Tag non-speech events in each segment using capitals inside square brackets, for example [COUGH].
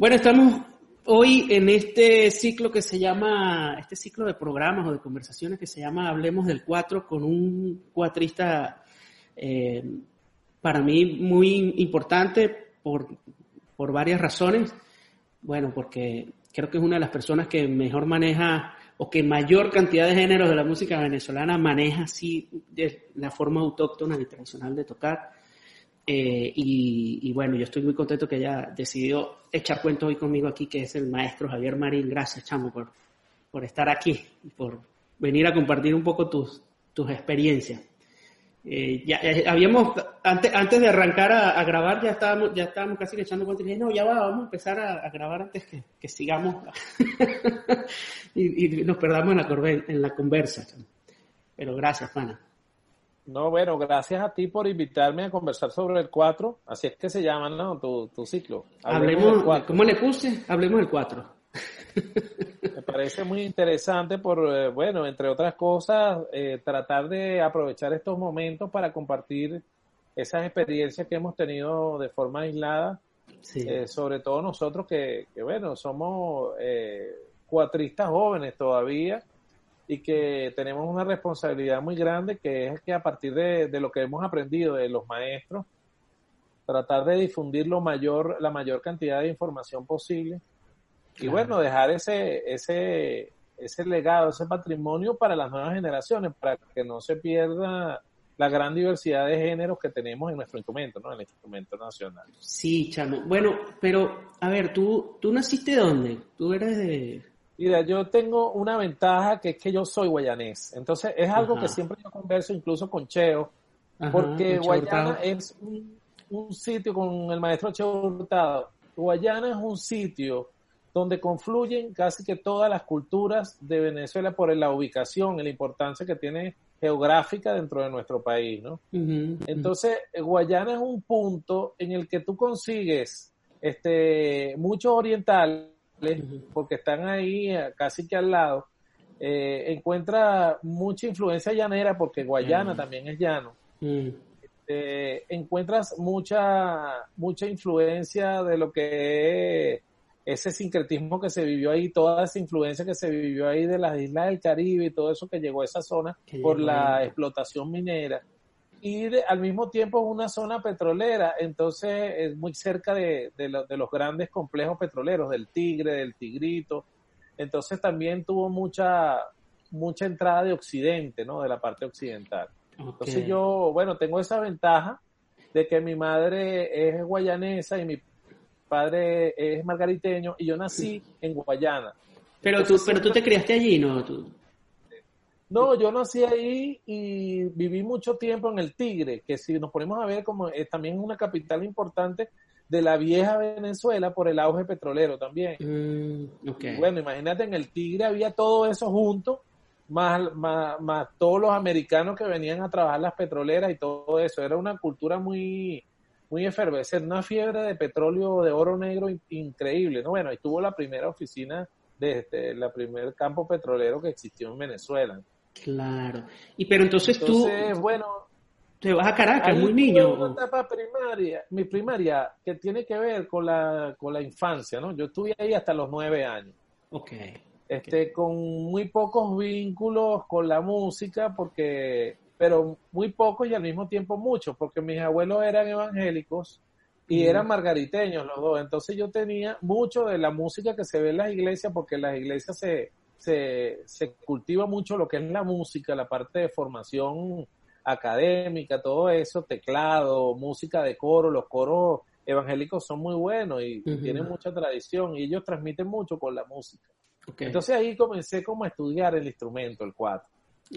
Bueno, estamos hoy en este ciclo que se llama, este ciclo de programas o de conversaciones que se llama Hablemos del Cuatro con un cuatrista eh, para mí muy importante por, por varias razones. Bueno, porque creo que es una de las personas que mejor maneja o que mayor cantidad de géneros de la música venezolana maneja así de la forma autóctona y tradicional de tocar. Eh, y, bueno, yo estoy muy contento que haya decidido echar cuento hoy conmigo aquí, que es el maestro Javier Marín. Gracias, chamo, por, por estar aquí y por venir a compartir un poco tus, tus experiencias. Eh, ya, habíamos, antes, antes de arrancar a, grabar, ya estábamos, ya estábamos casi echando cuenta y dije, no, ya va, vamos a empezar a, grabar antes que, que sigamos [LAUGHS] y, nos perdamos en la, en la conversa. Pero gracias, pana. No, bueno, gracias a ti por invitarme a conversar sobre el 4. Así es que se llama, ¿no? Tu, tu ciclo. Hablemos, ¿cómo le puse? Hablemos del 4. Me parece muy interesante por, eh, bueno, entre otras cosas, eh, tratar de aprovechar estos momentos para compartir esas experiencias que hemos tenido de forma aislada, eh, sobre todo nosotros que, que bueno, somos cuatristas jóvenes todavía y que tenemos una responsabilidad muy grande que es que a partir de, lo que hemos aprendido de los maestros, tratar de difundir lo mayor, la mayor cantidad de información posible y bueno, dejar ese, ese, ese legado, ese patrimonio para las nuevas generaciones, para que no se pierda la gran diversidad de géneros que tenemos en nuestro instrumento, ¿no? En el instrumento nacional. Sí, Chamo. Bueno, pero, a ver, ¿tú, tú naciste dónde? ¿Tú eres de, Mira, yo tengo una ventaja que es que yo soy guayanés. Entonces, es algo que siempre yo converso incluso con Cheo, porque Guayana es un, sitio con el maestro Cheo Hurtado. Guayana es un sitio donde confluyen casi que todas las culturas de Venezuela por la ubicación la importancia que tiene geográfica dentro de nuestro país, ¿no? Entonces, Guayana es un punto en el que tú consigues este, muchos orientales porque están ahí eh, casi que al lado, eh, encuentra mucha influencia llanera, porque Guayana mm. también es llano. Mm. Este, encuentras mucha, mucha influencia de lo que es ese sincretismo que se vivió ahí, toda esa influencia que se vivió ahí de las islas del Caribe y todo eso que llegó a esa zona por la explotación minera y al mismo tiempo es una zona petrolera, entonces es muy cerca de, de, los grandes complejos petroleros, del Tigre, del Tigrito, entonces también tuvo mucha, mucha entrada de Occidente, ¿no? De la parte occidental. Entonces yo, bueno, tengo esa ventaja de que mi madre es guayanesa y mi padre es margariteño y yo nací en Guayana. Pero tú, pero tú te criaste allí, ¿no? No, yo nací ahí y viví mucho tiempo en el Tigre, que si nos ponemos a ver como es también una capital importante de la vieja Venezuela por el auge petrolero también. Mm, bueno, imagínate, en el Tigre había todo eso junto, más, más, más, todos los americanos que venían a trabajar las petroleras y todo eso. Era una cultura muy, muy efervescente, una fiebre de petróleo, de oro negro increíble. ¿no? Bueno, ahí tuvo la primera oficina de este, la primer campo petrolero que existió en Venezuela. Claro. Y pero entonces, entonces tú bueno, te vas a Caracas, muy niño. Una etapa primaria, mi primaria, que tiene que ver con la, con la infancia, ¿no? Yo estuve ahí hasta los nueve años. Ok. Este, con muy pocos vínculos con la música, porque, pero muy pocos y al mismo tiempo muchos, porque mis abuelos eran evangélicos y eran margariteños los dos. Entonces yo tenía mucho de la música que se ve en las iglesias, porque las iglesias se, se, se cultiva mucho lo que es la música, la parte de formación académica, todo eso, teclado, música de coro, los coros evangélicos son muy buenos y tienen mucha tradición y ellos transmiten mucho con la música. Entonces ahí comencé como a estudiar el instrumento, el cuatro.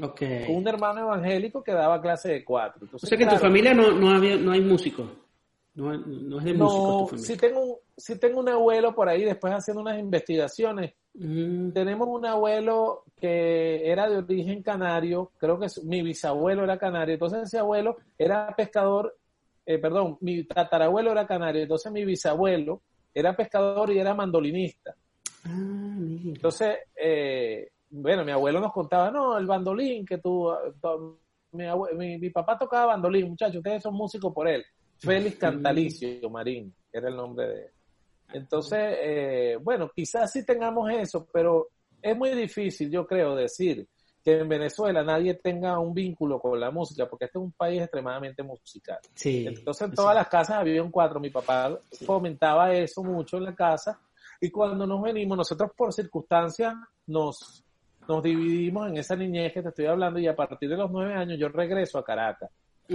Okay. Con un hermano evangélico que daba clase de cuatro. o sea que en tu familia no, no, había, no hay músicos. No, no es de músico tu Sí tengo, un, sí tengo un abuelo por ahí después haciendo unas investigaciones Mm. Tenemos un abuelo que era de origen canario, creo que mi bisabuelo era canario, entonces ese abuelo era pescador, eh, perdón, mi tatarabuelo era canario, entonces mi bisabuelo era pescador y era mandolinista. Ah, entonces, eh, bueno, mi abuelo nos contaba, no, el bandolín que tú, mi, mi, papá tocaba bandolín, muchachos, ustedes son músicos por él. Félix Cantalicio Marín, era el nombre de él. Entonces, eh, bueno, quizás sí tengamos eso, pero es muy difícil, yo creo, decir que en Venezuela nadie tenga un vínculo con la música, porque este es un país extremadamente musical. Sí, Entonces en todas las casas había un cuatro. Mi papá fomentaba eso mucho en la casa. Y cuando nos venimos, nosotros por circunstancias nos, nos dividimos en esa niñez que te estoy hablando y a partir de los nueve años yo regreso a Caracas.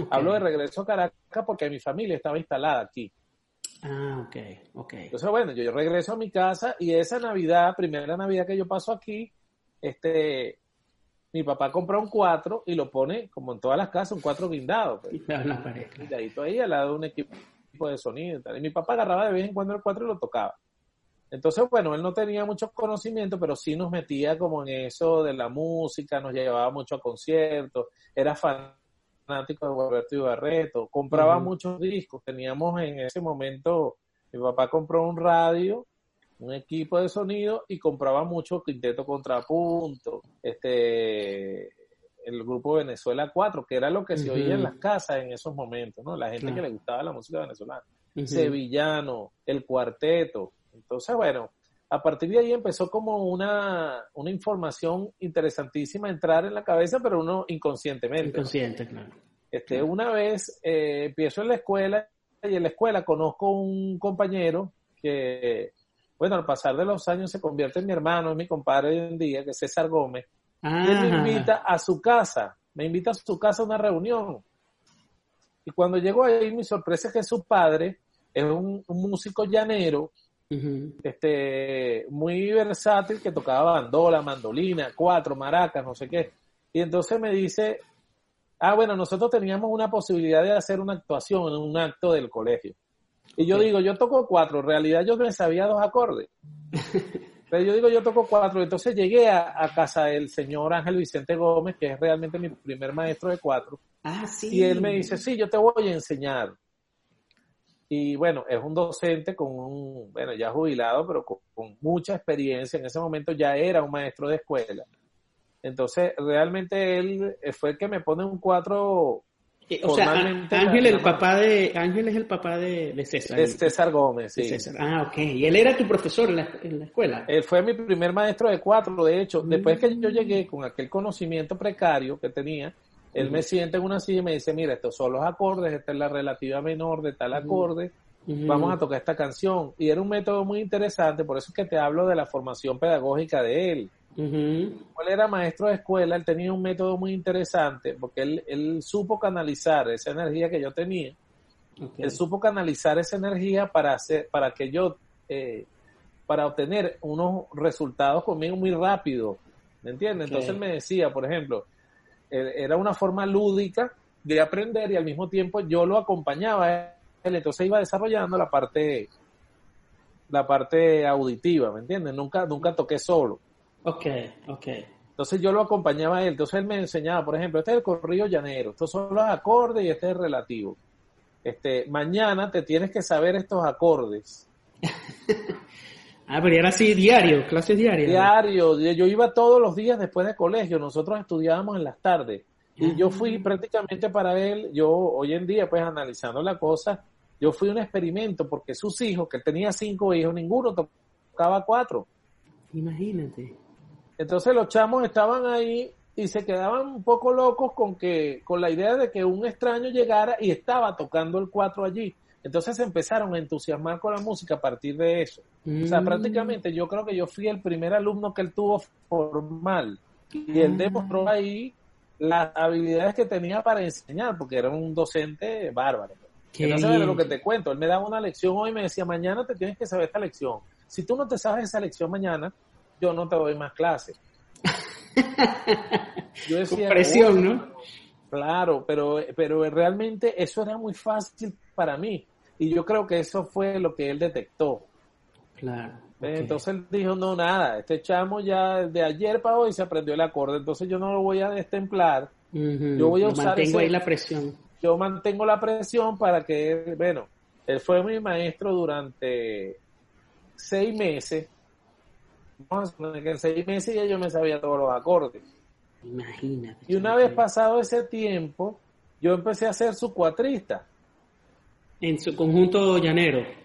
Hablo de regreso a Caracas porque mi familia estaba instalada aquí. Ah, ok, ok. Entonces, bueno, yo, yo regreso a mi casa y esa Navidad, primera Navidad que yo paso aquí, este, mi papá compra un cuatro y lo pone, como en todas las casas, un cuatro guindado. Pues. Ahí al lado de un equipo de sonido y tal. Y mi papá agarraba de vez en cuando el cuatro y lo tocaba. Entonces, bueno, él no tenía mucho conocimiento, pero sí nos metía como en eso de la música, nos llevaba mucho a conciertos, era fanático de Gualberto y Barreto, compraba muchos discos, teníamos en ese momento, mi papá compró un radio, un equipo de sonido y compraba mucho quinteto contrapunto, este, el grupo Venezuela 4, que era lo que se oía en las casas en esos momentos, ¿no? La gente que le gustaba la música venezolana. Sevillano, el cuarteto. Entonces, bueno, a partir de ahí empezó como una, una información interesantísima entrar en la cabeza, pero uno inconscientemente. Inconsciente, claro. Este, Una vez eh, empiezo en la escuela y en la escuela conozco un compañero que, bueno, al pasar de los años se convierte en mi hermano, es mi compadre hoy en día, que es César Gómez. Y él me invita a su casa, me invita a su casa a una reunión. Y cuando llego ahí, mi sorpresa es que su padre es un músico llanero este, muy versátil que tocaba bandola, mandolina, cuatro, maracas, no sé qué. Y entonces me dice, ah, bueno, nosotros teníamos una posibilidad de hacer una actuación en un acto del colegio. Y yo digo, yo toco cuatro, en realidad yo me sabía dos acordes. [LAUGHS] Pero yo digo, yo toco cuatro. Entonces llegué a, casa del señor Ángel Vicente Gómez, que es realmente mi primer maestro de cuatro. Ah, sí. Y él me dice, sí, yo te voy a enseñar. Y bueno, es un docente con un, bueno, ya jubilado, pero con, mucha experiencia. En ese momento ya era un maestro de escuela. Entonces, realmente él fue el que me pone un cuatro eh, o sea, Ángel, el papá de, Ángel es el papá de, César. De César Gómez, sí. Ah, ok. ¿Y él era tu profesor en la, en la, escuela? Él fue mi primer maestro de cuatro, de hecho. Después que yo llegué con aquel conocimiento precario que tenía, él me sienta en una silla y me dice, mira, estos son los acordes, esta es la relativa menor de tal acorde, vamos a tocar esta canción. Y era un método muy interesante, por eso es que te hablo de la formación pedagógica de él. Él era maestro de escuela, él tenía un método muy interesante, porque él, él supo canalizar esa energía que yo tenía. Él supo canalizar esa energía para hacer, para que yo, eh, para obtener unos resultados conmigo muy rápido. ¿Me entiendes? Entonces él me decía, por ejemplo, era una forma lúdica de aprender y al mismo tiempo yo lo acompañaba él, entonces iba desarrollando la parte la parte auditiva, ¿me entiendes? Nunca, nunca toqué solo. Ok, ok. Entonces yo lo acompañaba a él, entonces él me enseñaba, por ejemplo, este es el corrido llanero, estos son los acordes y este es el relativo. Este, mañana te tienes que saber estos acordes. [LAUGHS] Ah, pero era así diario, clases diarias. Diario, yo iba todos los días después de colegio, nosotros estudiábamos en las tardes. Y yo fui ah. prácticamente para él, yo hoy en día, pues analizando la cosa, yo fui un experimento porque sus hijos, que él tenía cinco hijos, ninguno tocaba cuatro. Imagínate. Entonces los chamos estaban ahí y se quedaban un poco locos con que, con la idea de que un extraño llegara y estaba tocando el cuatro allí. Entonces se empezaron a entusiasmar con la música a partir de eso. O sea, mm. prácticamente yo creo que yo fui el primer alumno que él tuvo formal. Y él ah. demostró ahí las habilidades que tenía para enseñar, porque era un docente bárbaro. Que no sabes lo que te cuento. Él me daba una lección hoy y me decía, mañana te tienes que saber esta lección. Si tú no te sabes esa lección mañana, yo no te doy más clases. yo [LAUGHS] decía, presión, ¿no? Claro, pero, pero realmente eso era muy fácil para mí. Y yo creo que eso fue lo que él detectó. Claro. Entonces él dijo, no, nada, este chamo ya de ayer para hoy se aprendió el acorde, entonces yo no lo voy a destemplar. Yo voy a usar mantengo ahí la presión. Yo mantengo la presión para que, bueno, él fue mi maestro durante seis meses. Vamos a que en seis meses ya yo me sabía todos los acordes. Imagínate. Y una vez pasado ese tiempo, yo empecé a ser su cuatrista. En su conjunto llanero.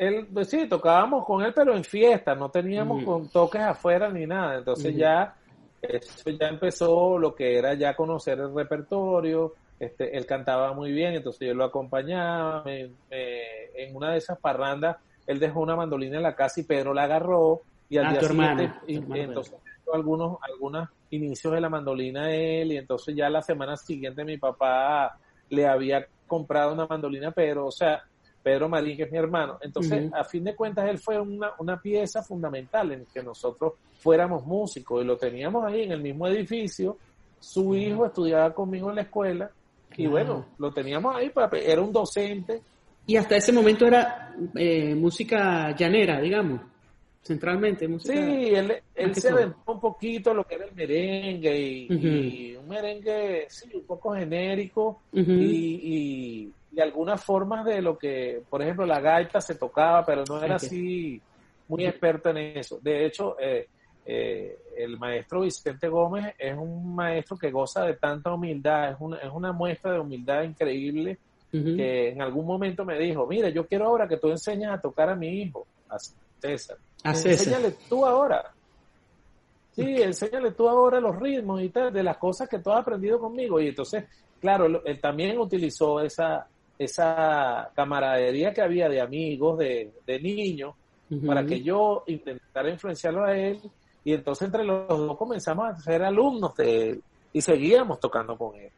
Él, pues sí, tocábamos con él, pero en fiesta, no teníamos con toques afuera ni nada. Entonces ya, eso ya empezó lo que era ya conocer el repertorio. Este, él cantaba muy bien, entonces yo lo acompañaba. en una de esas parrandas, él dejó una mandolina en la casa y Pedro la agarró. Y al ah, día siguiente, y, entonces algunos, algunos inicios de la mandolina él, y entonces ya la semana siguiente mi papá le había comprado una mandolina, pero, o sea, Pedro Marín, que es mi hermano. Entonces, a fin de cuentas, él fue una, una pieza fundamental en que nosotros fuéramos músicos y lo teníamos ahí en el mismo edificio. Su hijo estudiaba conmigo en la escuela y bueno, lo teníamos ahí, para, era un docente. Y hasta ese momento era eh, música llanera, digamos, centralmente. Música sí, él, él se aventó un poquito lo que era el merengue y, un merengue, sí, un poco genérico y y algunas formas de lo que, por ejemplo, la gaita se tocaba, pero no era así muy experto en eso. De hecho, eh, eh, el maestro Vicente Gómez es un maestro que goza de tanta humildad, es una, es una muestra de humildad increíble que en algún momento me dijo, mira, yo quiero ahora que tú enseñes a tocar a mi hijo, a César. A Enséñale tú ahora. Sí, enséñale tú ahora los ritmos y tal, de las cosas que tú has aprendido conmigo. Y entonces, claro, él también utilizó esa, esa camaradería que había de amigos, de, niños, para que yo intentara influenciarlo a él y entonces entre los dos comenzamos a ser alumnos de él y seguíamos tocando con él.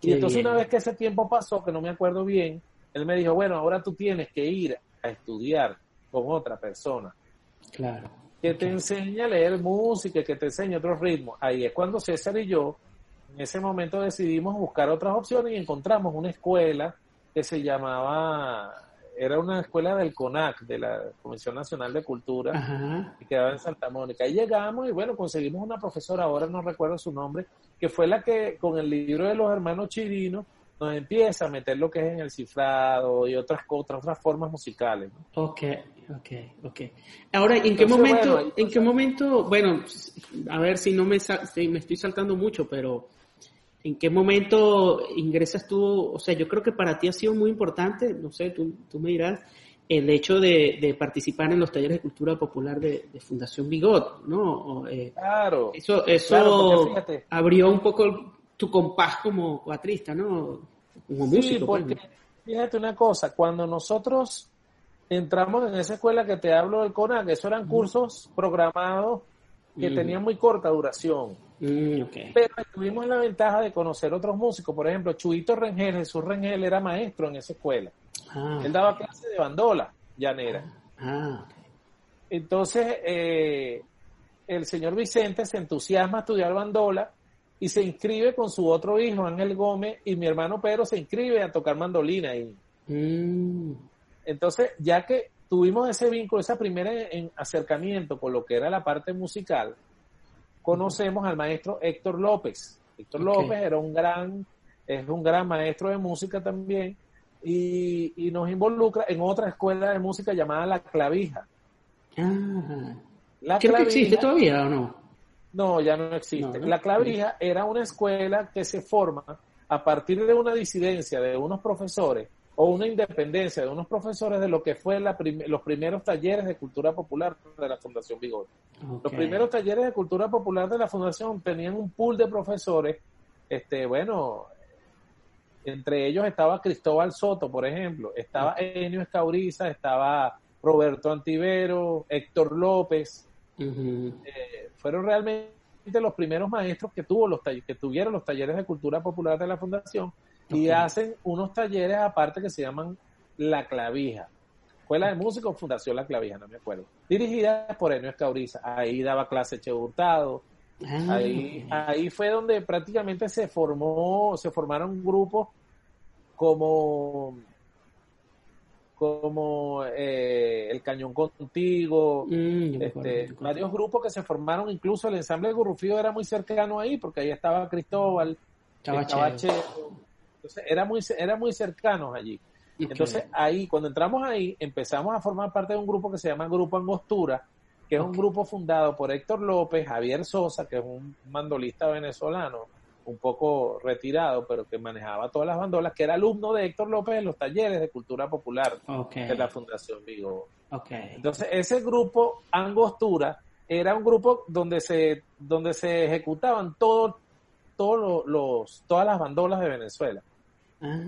y entonces una vez que ese tiempo pasó, que no me acuerdo bien, él me dijo, bueno, ahora tú tienes que ir a estudiar con otra persona. Claro. Que te enseñe a leer música, que te enseñe otros ritmos. Ahí es cuando César y yo, en ese momento decidimos buscar otras opciones y encontramos una escuela que se llamaba, era una escuela del CONAC, de la Comisión Nacional de Cultura, que quedaba en Santa Mónica. Ahí llegamos y bueno, conseguimos una profesora, ahora no recuerdo su nombre, que fue la que con el libro de los hermanos Chirinos nos empieza a meter lo que es en el cifrado y otras otras, otras formas musicales. Ok, ok, ok. Ahora, ¿en qué momento, en qué momento, bueno, a ver si no me, si me estoy saltando mucho, pero ¿En qué momento ingresas tú? O sea, yo creo que para ti ha sido muy importante, no sé, tú, tú me dirás, el hecho de, participar en los talleres de cultura popular de, Fundación Bigot, ¿no? Eh, claro. Eso, eso abrió un poco tu compás como cuatrista, ¿no? Como músico. Sí, pues, porque fíjate una cosa, cuando nosotros entramos en esa escuela que te hablo del CONAC, eso eran cursos programados que tenían muy corta duración Mm, Pero tuvimos la ventaja de conocer otros músicos. Por ejemplo, Chuito Rengel, Jesús Rengel era maestro en esa escuela. Ah. Él daba clase de bandola llanera. Ah, Entonces, eh, el señor Vicente se entusiasma a estudiar bandola y se inscribe con su otro hijo, Ángel Gómez, y mi hermano Pedro se inscribe a tocar mandolina. Y... Mm. Entonces, ya que tuvimos ese vínculo, ese primer acercamiento con lo que era la parte musical, conocemos al maestro Héctor López. Héctor López era un gran, es un gran maestro de música también y, y, nos involucra en otra escuela de música llamada La Clavija. Ah, la existe todavía o no? No, ya no existe. La Clavija era una escuela que se forma a partir de una disidencia de unos profesores o una independencia de unos profesores de lo que fue la los primeros talleres de cultura popular de la Fundación Vigor. Los primeros talleres de cultura popular de la Fundación tenían un pool de profesores, este, bueno, entre ellos estaba Cristóbal Soto, por ejemplo, estaba Enio Escauriza, estaba Roberto Antivero, Héctor López, eh, fueron realmente los primeros maestros que tuvo los que tuvieron los talleres de cultura popular de la Fundación y hacen unos talleres aparte que se llaman La Clavija. Escuela de Músicos, Fundación La Clavija, no me acuerdo. Dirigida por Enio Escauriza. Ahí daba clase Che Hurtado. Ah. Ahí, ahí fue donde prácticamente se formó, se formaron grupos como como eh, el Cañón Contigo, mm, este, varios grupos que se formaron, incluso el ensamble de Gurrufío era muy cercano ahí, porque ahí estaba Cristóbal, estaba entonces, era muy, era muy cercanos allí. Entonces, ahí, cuando entramos ahí, empezamos a formar parte de un grupo que se llama Grupo Angostura, que es un grupo fundado por Héctor López, Javier Sosa, que es un mandolista venezolano, un poco retirado, pero que manejaba todas las bandolas, que era alumno de Héctor López en los talleres de cultura popular de la Fundación Vigo. Entonces, ese grupo Angostura era un grupo donde se, donde se ejecutaban todos los, todas las bandolas de Venezuela. Ah,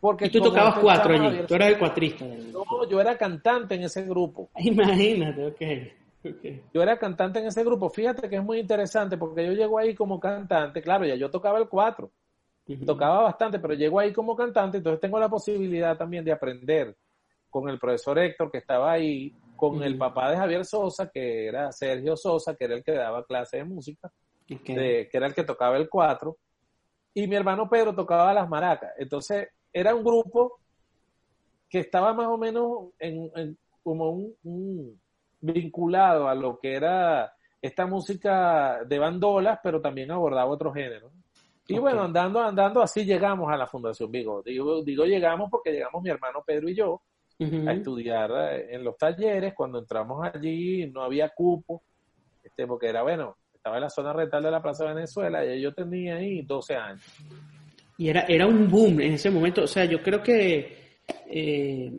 Porque y tú tocabas cuatro allí, tú eras el cuatrista. No, yo era cantante en ese grupo. Imagínate, ok. Yo era cantante en ese grupo. Fíjate que es muy interesante porque yo llego ahí como cantante. Claro, ya yo tocaba el cuatro. Tocaba bastante, pero llego ahí como cantante, entonces tengo la posibilidad también de aprender con el profesor Héctor que estaba ahí, con el papá de Javier Sosa, que era Sergio Sosa, que era el que daba clase de música, que era el que tocaba el cuatro, y mi hermano Pedro tocaba las maracas. Entonces era un grupo que estaba más o menos en, como un vinculado a lo que era esta música de bandolas, pero también abordaba otros géneros. Y bueno, andando, andando, así llegamos a la Fundación Vigo. Digo, digo llegamos porque llegamos mi hermano Pedro y yo a estudiar eh, en los talleres. Cuando entramos allí no había cupo, este, porque era, bueno, estaba en la zona rental de la Plaza Venezuela y yo tenía ahí 12 años. Y era, era un boom en ese momento. O sea, yo creo que eh,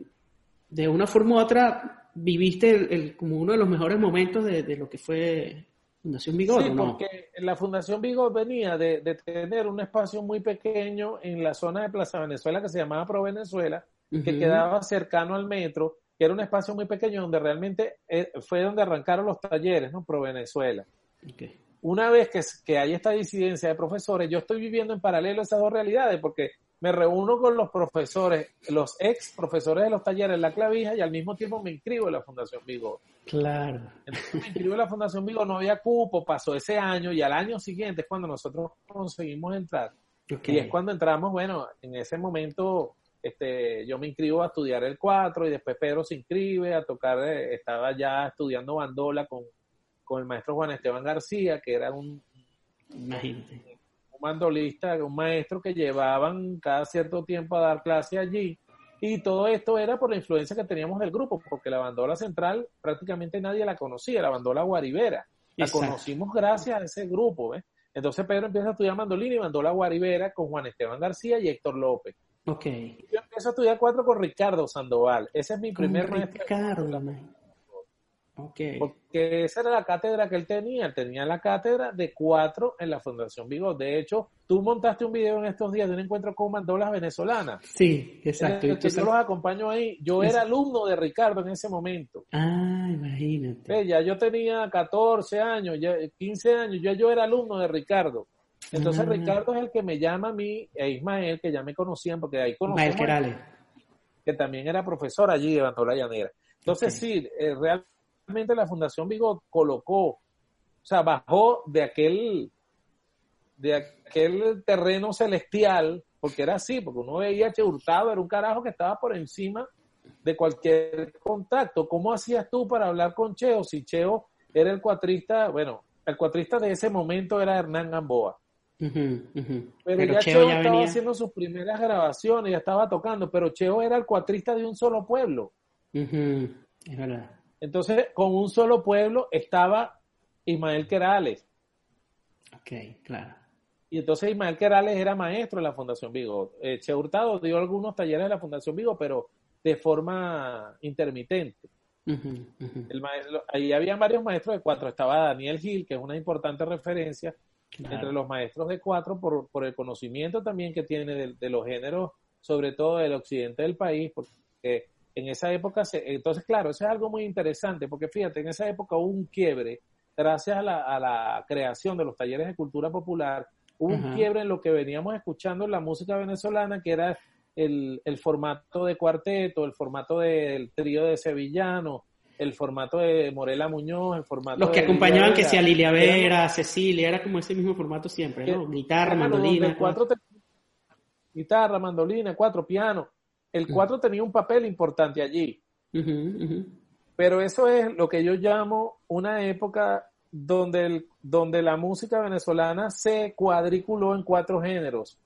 de una forma u otra viviste el, como uno de los mejores momentos de, lo que fue Fundación Vigo. Sí, porque la Fundación Vigo venía de, tener un espacio muy pequeño en la zona de Plaza Venezuela que se llamaba Pro Venezuela, que quedaba cercano al metro, que era un espacio muy pequeño donde realmente eh, fue donde arrancaron los talleres, ¿no? Pro Venezuela. Una vez que, que hay esta disidencia de profesores, yo estoy viviendo en paralelo esas dos realidades, porque me reúno con los profesores, los ex profesores de los talleres en la clavija y al mismo tiempo me inscribo en la Fundación Vigo. Claro. Entonces me inscribo en la Fundación Vigo, no había cupo, pasó ese año y al año siguiente es cuando nosotros conseguimos entrar. Y es cuando entramos, bueno, en ese momento este, yo me inscribo a estudiar el 4 y después Pedro se inscribe a tocar, eh, estaba ya estudiando bandola con, con el maestro Juan Esteban García, que era un, Imagínate mandolista, un maestro que llevaban cada cierto tiempo a dar clase allí. Y todo esto era por la influencia que teníamos del grupo, porque la bandola central prácticamente nadie la conocía, la bandola guaribera. La conocimos gracias a ese grupo, Entonces Pedro empieza a estudiar mandolina y bandola guaribera con Juan Esteban García y Héctor López. Okay. Yo empiezo a estudiar cuatro con Ricardo Sandoval. Ese es mi primer maestro. Porque esa era la cátedra que él tenía. Él tenía la cátedra de cuatro en la Fundación Vigo. De hecho, tú montaste un video en estos días de un encuentro con mandolas venezolanas. Sí, exacto. yo los acompaño ahí. Yo era alumno de Ricardo en ese momento. Ah, imagínate. ya yo tenía 14 años, ya 15 años, ya yo era alumno de Ricardo. Entonces ah. Ricardo es el que me llama a mí e Ismael, que ya me conocían porque ahí conocían. Que también era profesor allí de Bandola Llanera. Entonces sí, eh, realmente la Fundación Vigo colocó, o sea, bajó de aquel, de aquel terreno celestial, porque era así, porque uno veía a Che Hurtado, era un carajo que estaba por encima de cualquier contacto. ¿Cómo hacías tú para hablar con Cheo? Si Cheo era el cuatrista, bueno, el cuatrista de ese momento era Hernán Gamboa. Pero, ya Cheo, ya estaba haciendo sus primeras grabaciones, ya estaba tocando, pero Cheo era el cuatrista de un solo pueblo. Es verdad. Entonces, con un solo pueblo estaba Ismael Querales. Ok, claro. Y entonces Ismael Querales era maestro en la Fundación Vigo. Eh, che Hurtado dio algunos talleres en la Fundación Vigo, pero de forma intermitente. ahí había varios maestros de cuatro. Estaba Daniel Gil, que es una importante referencia entre los maestros de cuatro por, por el conocimiento también que tiene de, de, los géneros, sobre todo del occidente del país, porque en esa época, se, entonces claro, eso es algo muy interesante, porque fíjate, en esa época hubo un quiebre, gracias a la, a la creación de los talleres de cultura popular, hubo un quiebre en lo que veníamos escuchando en la música venezolana, que era el, el formato de cuarteto, el formato del trío de sevillano, el formato de Morela Muñoz, el formato Los que acompañaban que sea Lilia Vera, Cecilia, era como ese mismo formato siempre, ¿no? Guitarra, mandolina. Cuatro, guitarra, mandolina, cuatro, piano el 4 tenía un papel importante allí. Pero eso es lo que yo llamo una época donde, el, donde la música venezolana se cuadriculó en cuatro géneros.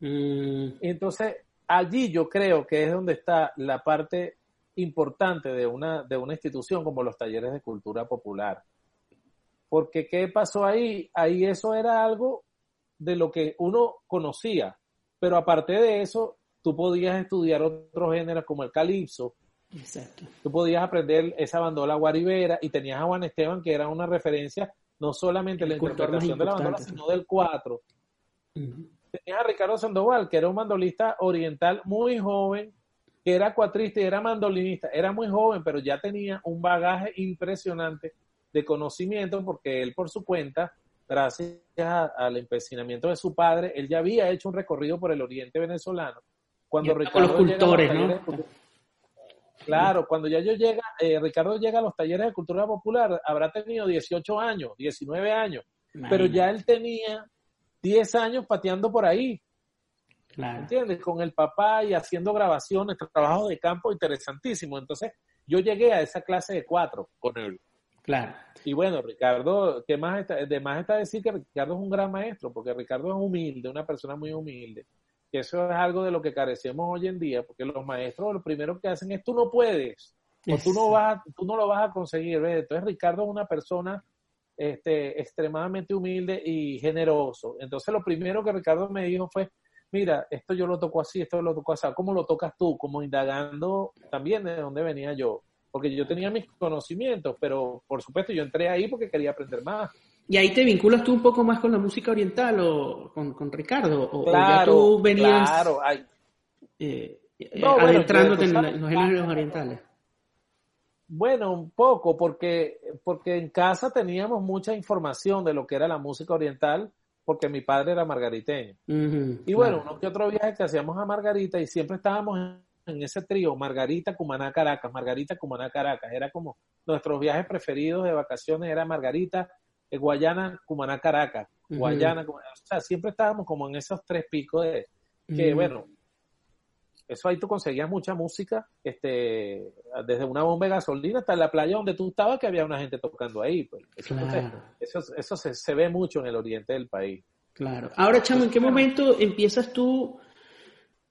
Mm. Entonces, allí yo creo que es donde está la parte importante de una, de una institución como los talleres de cultura popular. Porque ¿qué pasó ahí? Ahí eso era algo de lo que uno conocía, pero aparte de eso, tú podías estudiar otros géneros como el calipso, Exacto. Tú podías aprender esa bandola guaribera y tenías a Juan Esteban, que era una referencia no solamente en la interpretación de la bandola, sino del cuatro. Tenías a Ricardo Sandoval, que era un mandolista oriental muy joven, que era cuatrista y era mandolinista. Era muy joven, pero ya tenía un bagaje impresionante de conocimiento porque él por su cuenta, gracias al empecinamiento de su padre, él ya había hecho un recorrido por el oriente venezolano. Cuando Ricardo con los cultores, ¿no? Claro, cuando ya yo llega, eh, Ricardo llega a los talleres de cultura popular, habrá tenido 18 años, 19 años, pero ya él tenía 10 años pateando por ahí. Claro. ¿Entiendes? Con el papá y haciendo grabaciones, trabajo de campo interesantísimo. Entonces, yo llegué a esa clase de cuatro con él. Claro. Y bueno, Ricardo, ¿qué más está? De más está decir que Ricardo es un gran maestro, porque Ricardo es humilde, una persona muy humilde. Y eso es algo de lo que carecemos hoy en día, porque los maestros lo primero que hacen es tú no puedes, o tú no vas, tú no lo vas a conseguir. Entonces Ricardo es una persona este, extremadamente humilde y generoso. Entonces lo primero que Ricardo me dijo fue, mira, esto yo lo toco así, esto lo toco así, ¿cómo lo tocas tú? Como indagando también de dónde venía yo. Porque yo tenía mis conocimientos, pero por supuesto yo entré ahí porque quería aprender más. ¿Y ahí te vinculas tú un poco más con la música oriental o con, Ricardo? ¿O, ya tú venías claro, eh, eh, adentrándote en, los géneros orientales? Bueno, un poco, porque, porque en casa teníamos mucha información de lo que era la música oriental, porque mi padre era margariteño. y bueno, uno que otro viaje que hacíamos a Margarita y siempre estábamos en ese trío, Margarita, Cumaná, Caracas, Margarita, Cumaná, Caracas. Era como nuestros viajes preferidos de vacaciones, era Margarita, Guayana, Cumaná, Caracas, Guayana, o sea, siempre estábamos como en esos tres picos de que, bueno, eso ahí tú conseguías mucha música, este, desde una bomba de gasolina hasta la playa donde tú estabas, que había una gente tocando ahí. Pues. Eso, eso, se, ve mucho en el oriente del país. Claro. Ahora, Chamo, ¿en qué momento empiezas tú?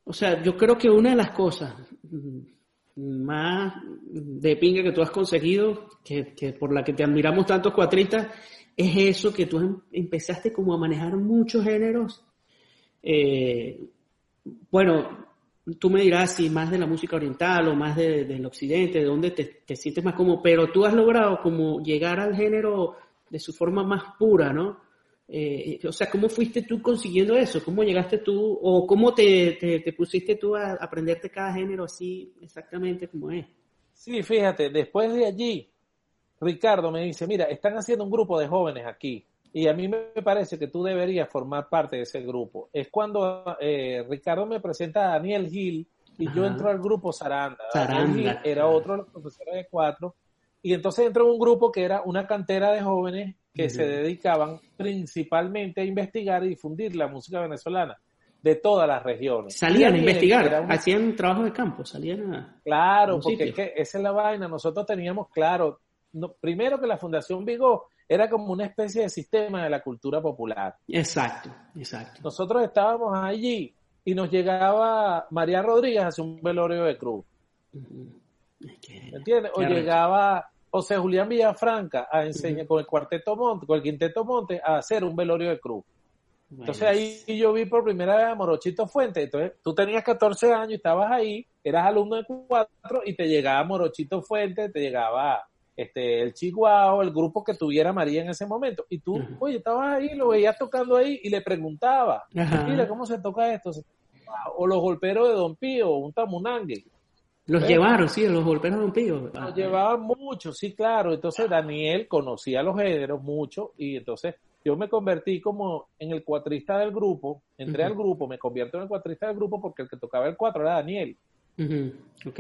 O sea, yo creo que una de las cosas más de pinga que tú has conseguido, que, que por la que te admiramos tantos cuatristas, es eso que tú em, empezaste como a manejar muchos géneros. Eh, bueno, tú me dirás si más de la música oriental o más del occidente, de dónde te, sientes más cómodo, pero tú has logrado como llegar al género de su forma más pura, ¿no? Eh, o sea, ¿cómo fuiste tú consiguiendo eso? ¿Cómo llegaste tú o cómo te, te, pusiste tú a aprenderte cada género así exactamente como es? Sí, fíjate, después de allí Ricardo me dice, mira, están haciendo un grupo de jóvenes aquí y a mí me parece que tú deberías formar parte de ese grupo. Es cuando eh, Ricardo me presenta a Daniel Gil y yo entro al grupo Saranda. Daniel era otro de los profesores de cuatro y entonces entró un grupo que era una cantera de jóvenes que se dedicaban principalmente a investigar y difundir la música venezolana de todas las regiones. Salían a investigar, hacían trabajo de campo, salían a... Claro, porque esa es la vaina, nosotros teníamos claro, primero que la Fundación Vigo era como una especie de sistema de la cultura popular. Exacto, exacto. Nosotros estábamos allí y nos llegaba María Rodríguez a hacer un velorio de cruz. ¿Me entiendes? O llegaba José Julián Villafranca a enseñar con el cuarteto Monte, con el quinteto Monte, a hacer un velorio de cruz. Entonces ahí yo vi por primera vez a Morochito Fuente. Entonces tú tenías 14 años y estabas ahí, eras alumno de cuatro y te llegaba Morochito Fuente, te llegaba este, el Chihuahua, el grupo que tuviera María en ese momento. Y tú, oye, estabas ahí, lo veías tocando ahí y le preguntaba, mira, ¿cómo se toca esto? O los golperos de Don Pío, un tamunangue. Los llevaron, sí, los golperos de Don Pío. Los ah. llevaban mucho, sí, claro. Entonces Daniel conocía los géneros mucho y entonces yo me convertí como en el cuatrista del grupo, entré al grupo, me convierto en el cuatrista del grupo porque el que tocaba el cuatro era Daniel. Ok.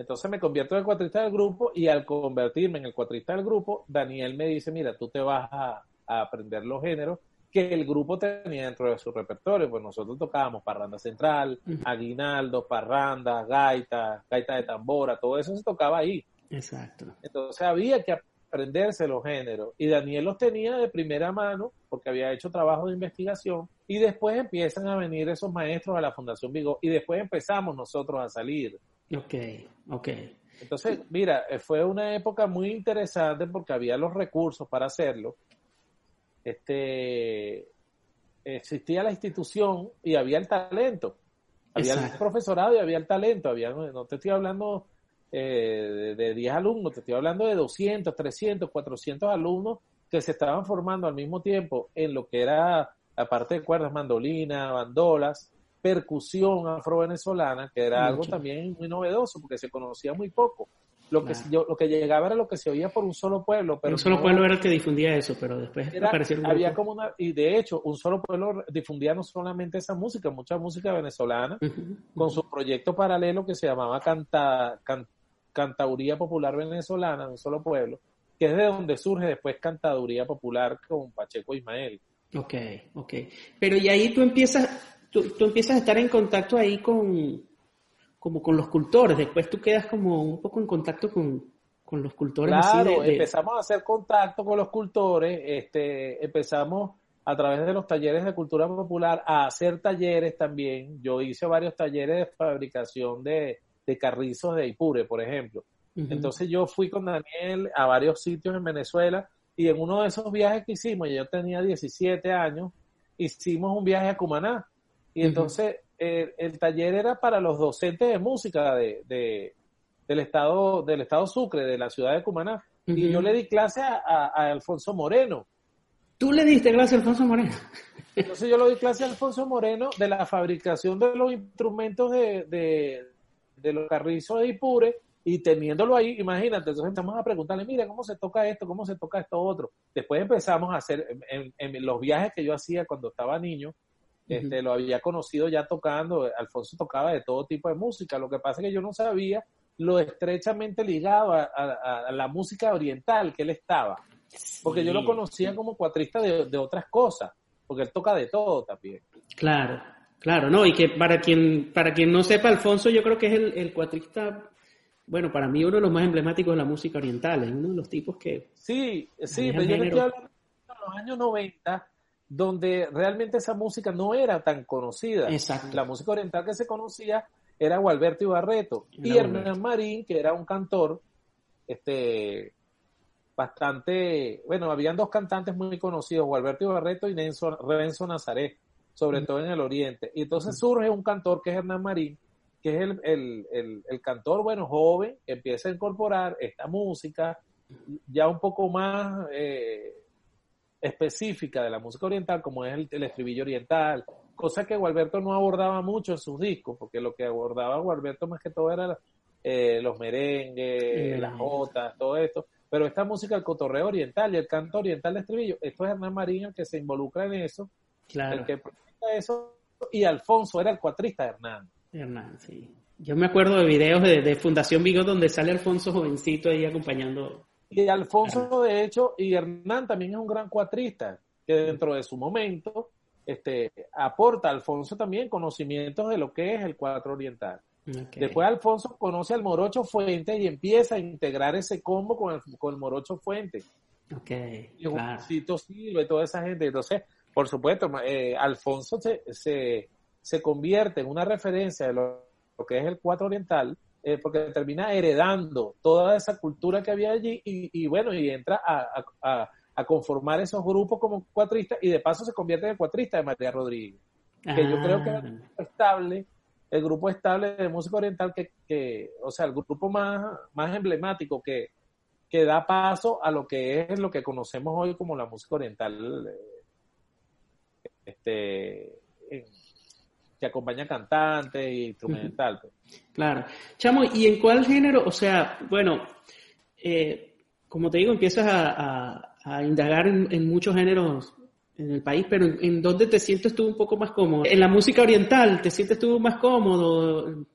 Entonces me convierto en el cuatrista del grupo y al convertirme en el cuatrista del grupo, Daniel me dice, mira, tú te vas a, aprender los géneros que el grupo tenía dentro de su repertorio, pues nosotros tocábamos parranda central, aguinaldo, parranda, gaita, gaita de tambora, todo eso se tocaba ahí. Exacto. Entonces había que aprenderse los géneros y Daniel los tenía de primera mano porque había hecho trabajo de investigación y después empiezan a venir esos maestros a la Fundación Vigo y después empezamos nosotros a salir Ok, ok. Entonces, mira, eh, fue una época muy interesante porque había los recursos para hacerlo. Este, existía la institución y había el talento. Había el profesorado y había el talento. Había, no te estoy hablando eh, de, 10 alumnos, te estoy hablando de 200, 300, 400 alumnos que se estaban formando al mismo tiempo en lo que era, aparte de cuerdas, mandolina, bandolas, percusión afro-venezolana, que era algo también muy novedoso porque se conocía muy poco. Lo que, yo, lo que llegaba era lo que se oía por un solo pueblo. Pero un solo pueblo era el que difundía eso, pero después aparecieron. Había como una, y de hecho, un solo pueblo difundía no solamente esa música, mucha música venezolana, con su proyecto paralelo que se llamaba Canta, Cantaduría Popular Venezolana, un solo pueblo, que es de donde surge después Cantaduría Popular con Pacheco Ismael. Ok, ok. Pero y ahí tú empiezas, tú, empiezas a estar en contacto ahí con, como con los cultores, después tú quedas como un poco en contacto con, los cultores. Claro, empezamos a hacer contacto con los cultores, este, empezamos a través de los talleres de cultura popular a hacer talleres también. Yo hice varios talleres de fabricación de, de carrizos de Ipure, por ejemplo. Entonces yo fui con Daniel a varios sitios en Venezuela y en uno de esos viajes que hicimos, yo tenía 17 años, hicimos un viaje a Cumaná. Y entonces el, taller era para los docentes de música de, del estado del estado Sucre, de la ciudad de Cumaná. Y yo le di clase a, Alfonso Moreno. ¿Tú le diste clase a Alfonso Moreno? Entonces yo le di clase a Alfonso Moreno de la fabricación de los instrumentos de, de los carrizos de Ipure y teniéndolo ahí, imagínate, entonces empezamos a preguntarle, mira, ¿cómo se toca esto? ¿Cómo se toca esto otro? Después empezamos a hacer, en, los viajes que yo hacía cuando estaba niño, este, lo había conocido ya tocando, Alfonso tocaba de todo tipo de música, lo que pasa es que yo no sabía lo estrechamente ligado a, la música oriental que él estaba, porque yo lo conocía como cuatrista de, de otras cosas, porque él toca de todo también. Claro. Claro, no, y que para quien, para quien no sepa, Alfonso yo creo que es el, el cuatrista, bueno, para mí uno de los más emblemáticos de la música oriental, es uno de los tipos que... Sí, sí, pero yo estoy hablando de los años 90, donde realmente esa música no era tan conocida. Exacto. La música oriental que se conocía era Gualberto Ibarreto y Hernán Marín, que era un cantor, este, bastante, bueno, habían dos cantantes muy conocidos, Gualberto Ibarreto y Renzo Nazaret sobre todo en el oriente. Y entonces surge un cantor que es Hernán Marín, que es el, cantor, bueno, joven, que empieza a incorporar esta música ya un poco más eh, específica de la música oriental, como es el, estribillo oriental, cosa que Gualberto no abordaba mucho en sus discos, porque lo que abordaba Gualberto más que todo era eh, los merengues, las jotas, todo esto. Pero esta música, el cotorreo oriental y el canto oriental de estribillo, esto es Hernán Marín el que se involucra en eso, claro. el que eso, y Alfonso era el cuatrista de Hernán. Hernán, sí. Yo me acuerdo de videos de, Fundación Vigo donde sale Alfonso jovencito ahí acompañando. Y Alfonso, de hecho, y Hernán también es un gran cuatrista, que dentro de su momento este, aporta a Alfonso también conocimientos de lo que es el cuatro oriental. Después Alfonso conoce al Morocho Fuente y empieza a integrar ese combo con el, con el Morocho Fuente. Ok, y claro. Silva y toda esa gente. Entonces, por supuesto, eh, Alfonso se, se, convierte en una referencia de lo, que es el cuatro oriental, eh, porque termina heredando toda esa cultura que había allí y, bueno, y entra a, conformar esos grupos como cuatristas y de paso se convierte en el cuatrista de María Rodríguez, que yo creo que es el grupo estable, el grupo estable de música oriental que, que o sea, el grupo más, más emblemático que, que da paso a lo que es lo que conocemos hoy como la música oriental eh, este, que acompaña cantantes y instrumental. Pues. Claro. Chamo, ¿y en cuál género? O sea, bueno, eh, como te digo, empiezas a, indagar en, muchos géneros en el país, pero ¿en, dónde te sientes tú un poco más cómodo? ¿En la música oriental te sientes tú más cómodo?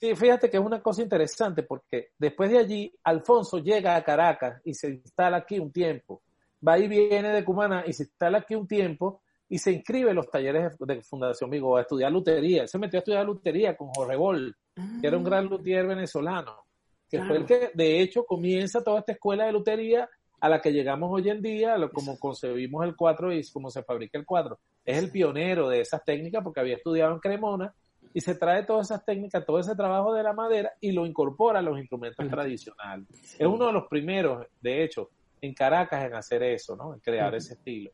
Sí, fíjate que es una cosa interesante porque después de allí, Alfonso llega a Caracas y se instala aquí un tiempo. Va y viene de Cumana y se instala aquí un tiempo y se inscribe en los talleres de Fundación Vigo a estudiar lutería. Él se metió a estudiar lutería con Jorge Bol, que era un gran luthier venezolano, que fue el que de hecho comienza toda esta escuela de lutería a la que llegamos hoy en día, como concebimos el cuatro y cómo se fabrica el cuatro. Es el pionero de esas técnicas porque había estudiado en Cremona y se trae todas esas técnicas, todo ese trabajo de la madera y lo incorpora a los instrumentos tradicionales. Es uno de los primeros, de hecho, en Caracas en hacer eso, ¿no? En crear ese estilo.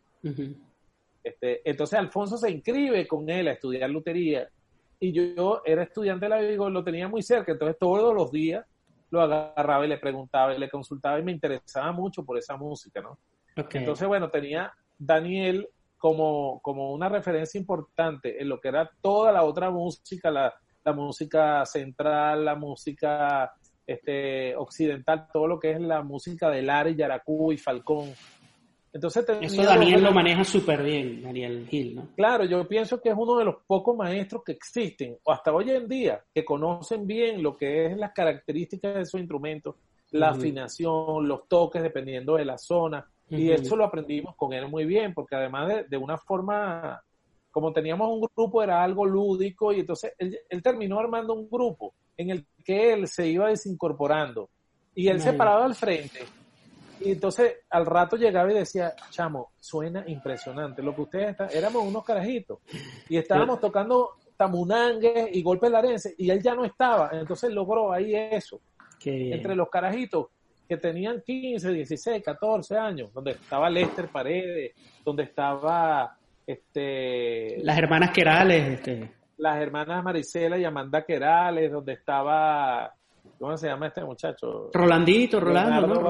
Este, entonces Alfonso se inscribe con él a estudiar lutería y yo, era estudiante de la Vigo, lo tenía muy cerca, entonces todos los días lo agarraba y le preguntaba y le consultaba y me interesaba mucho por esa música, ¿no? Entonces, bueno, tenía Daniel como, como una referencia importante en lo que era toda la otra música, la, la música central, la música este, occidental, todo lo que es la música de Lara, Yaracú y Falcón. Entonces Eso Daniel lo maneja súper bien, Daniel Gil, ¿no? Claro, yo pienso que es uno de los pocos maestros que existen, o hasta hoy en día, que conocen bien lo que es las características de esos instrumentos, la afinación, los toques, dependiendo de la zona. Y eso lo aprendimos con él muy bien, porque además de, una forma, como teníamos un grupo, era algo lúdico, y entonces él, terminó armando un grupo en el que él se iba desincorporando. Y él se paraba al frente y entonces al rato llegaba y decía, chamo, suena impresionante. Lo que ustedes están, éramos unos carajitos y estábamos tocando tamunangue y golpe larense y él ya no estaba. Entonces logró ahí eso. Entre los carajitos que tenían 15, 16, 14 años, donde estaba Lester Paredes, donde estaba este las hermanas Querales, este las hermanas Marisela y Amanda Querales, donde estaba ¿cómo se llama este muchacho? Rolandito, Rolando,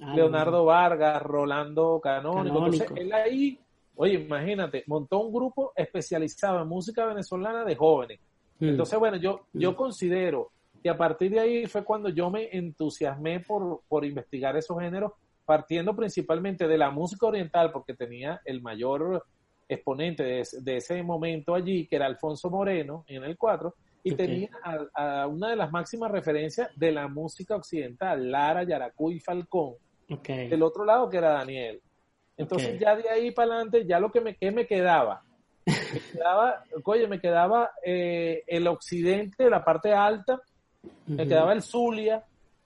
Ah, Leonardo Vargas, Rolando Canónico. Entonces, él ahí, oye, imagínate, montó un grupo especializado en música venezolana de jóvenes. Mm. Entonces, bueno, yo, yo mm. considero que a partir de ahí fue cuando yo me entusiasmé por, por investigar esos géneros, partiendo principalmente de la música oriental, porque tenía el mayor exponente de, ese momento allí, que era Alfonso Moreno, en el 4, y tenía a, una de las máximas referencias de la música occidental, Lara, Yaracú y Falcón, del otro lado que era Daniel. Entonces ya de ahí para adelante, ya lo que me, me quedaba, me [LAUGHS] quedaba, oye, me quedaba eh, el occidente, la parte alta, me quedaba el Zulia,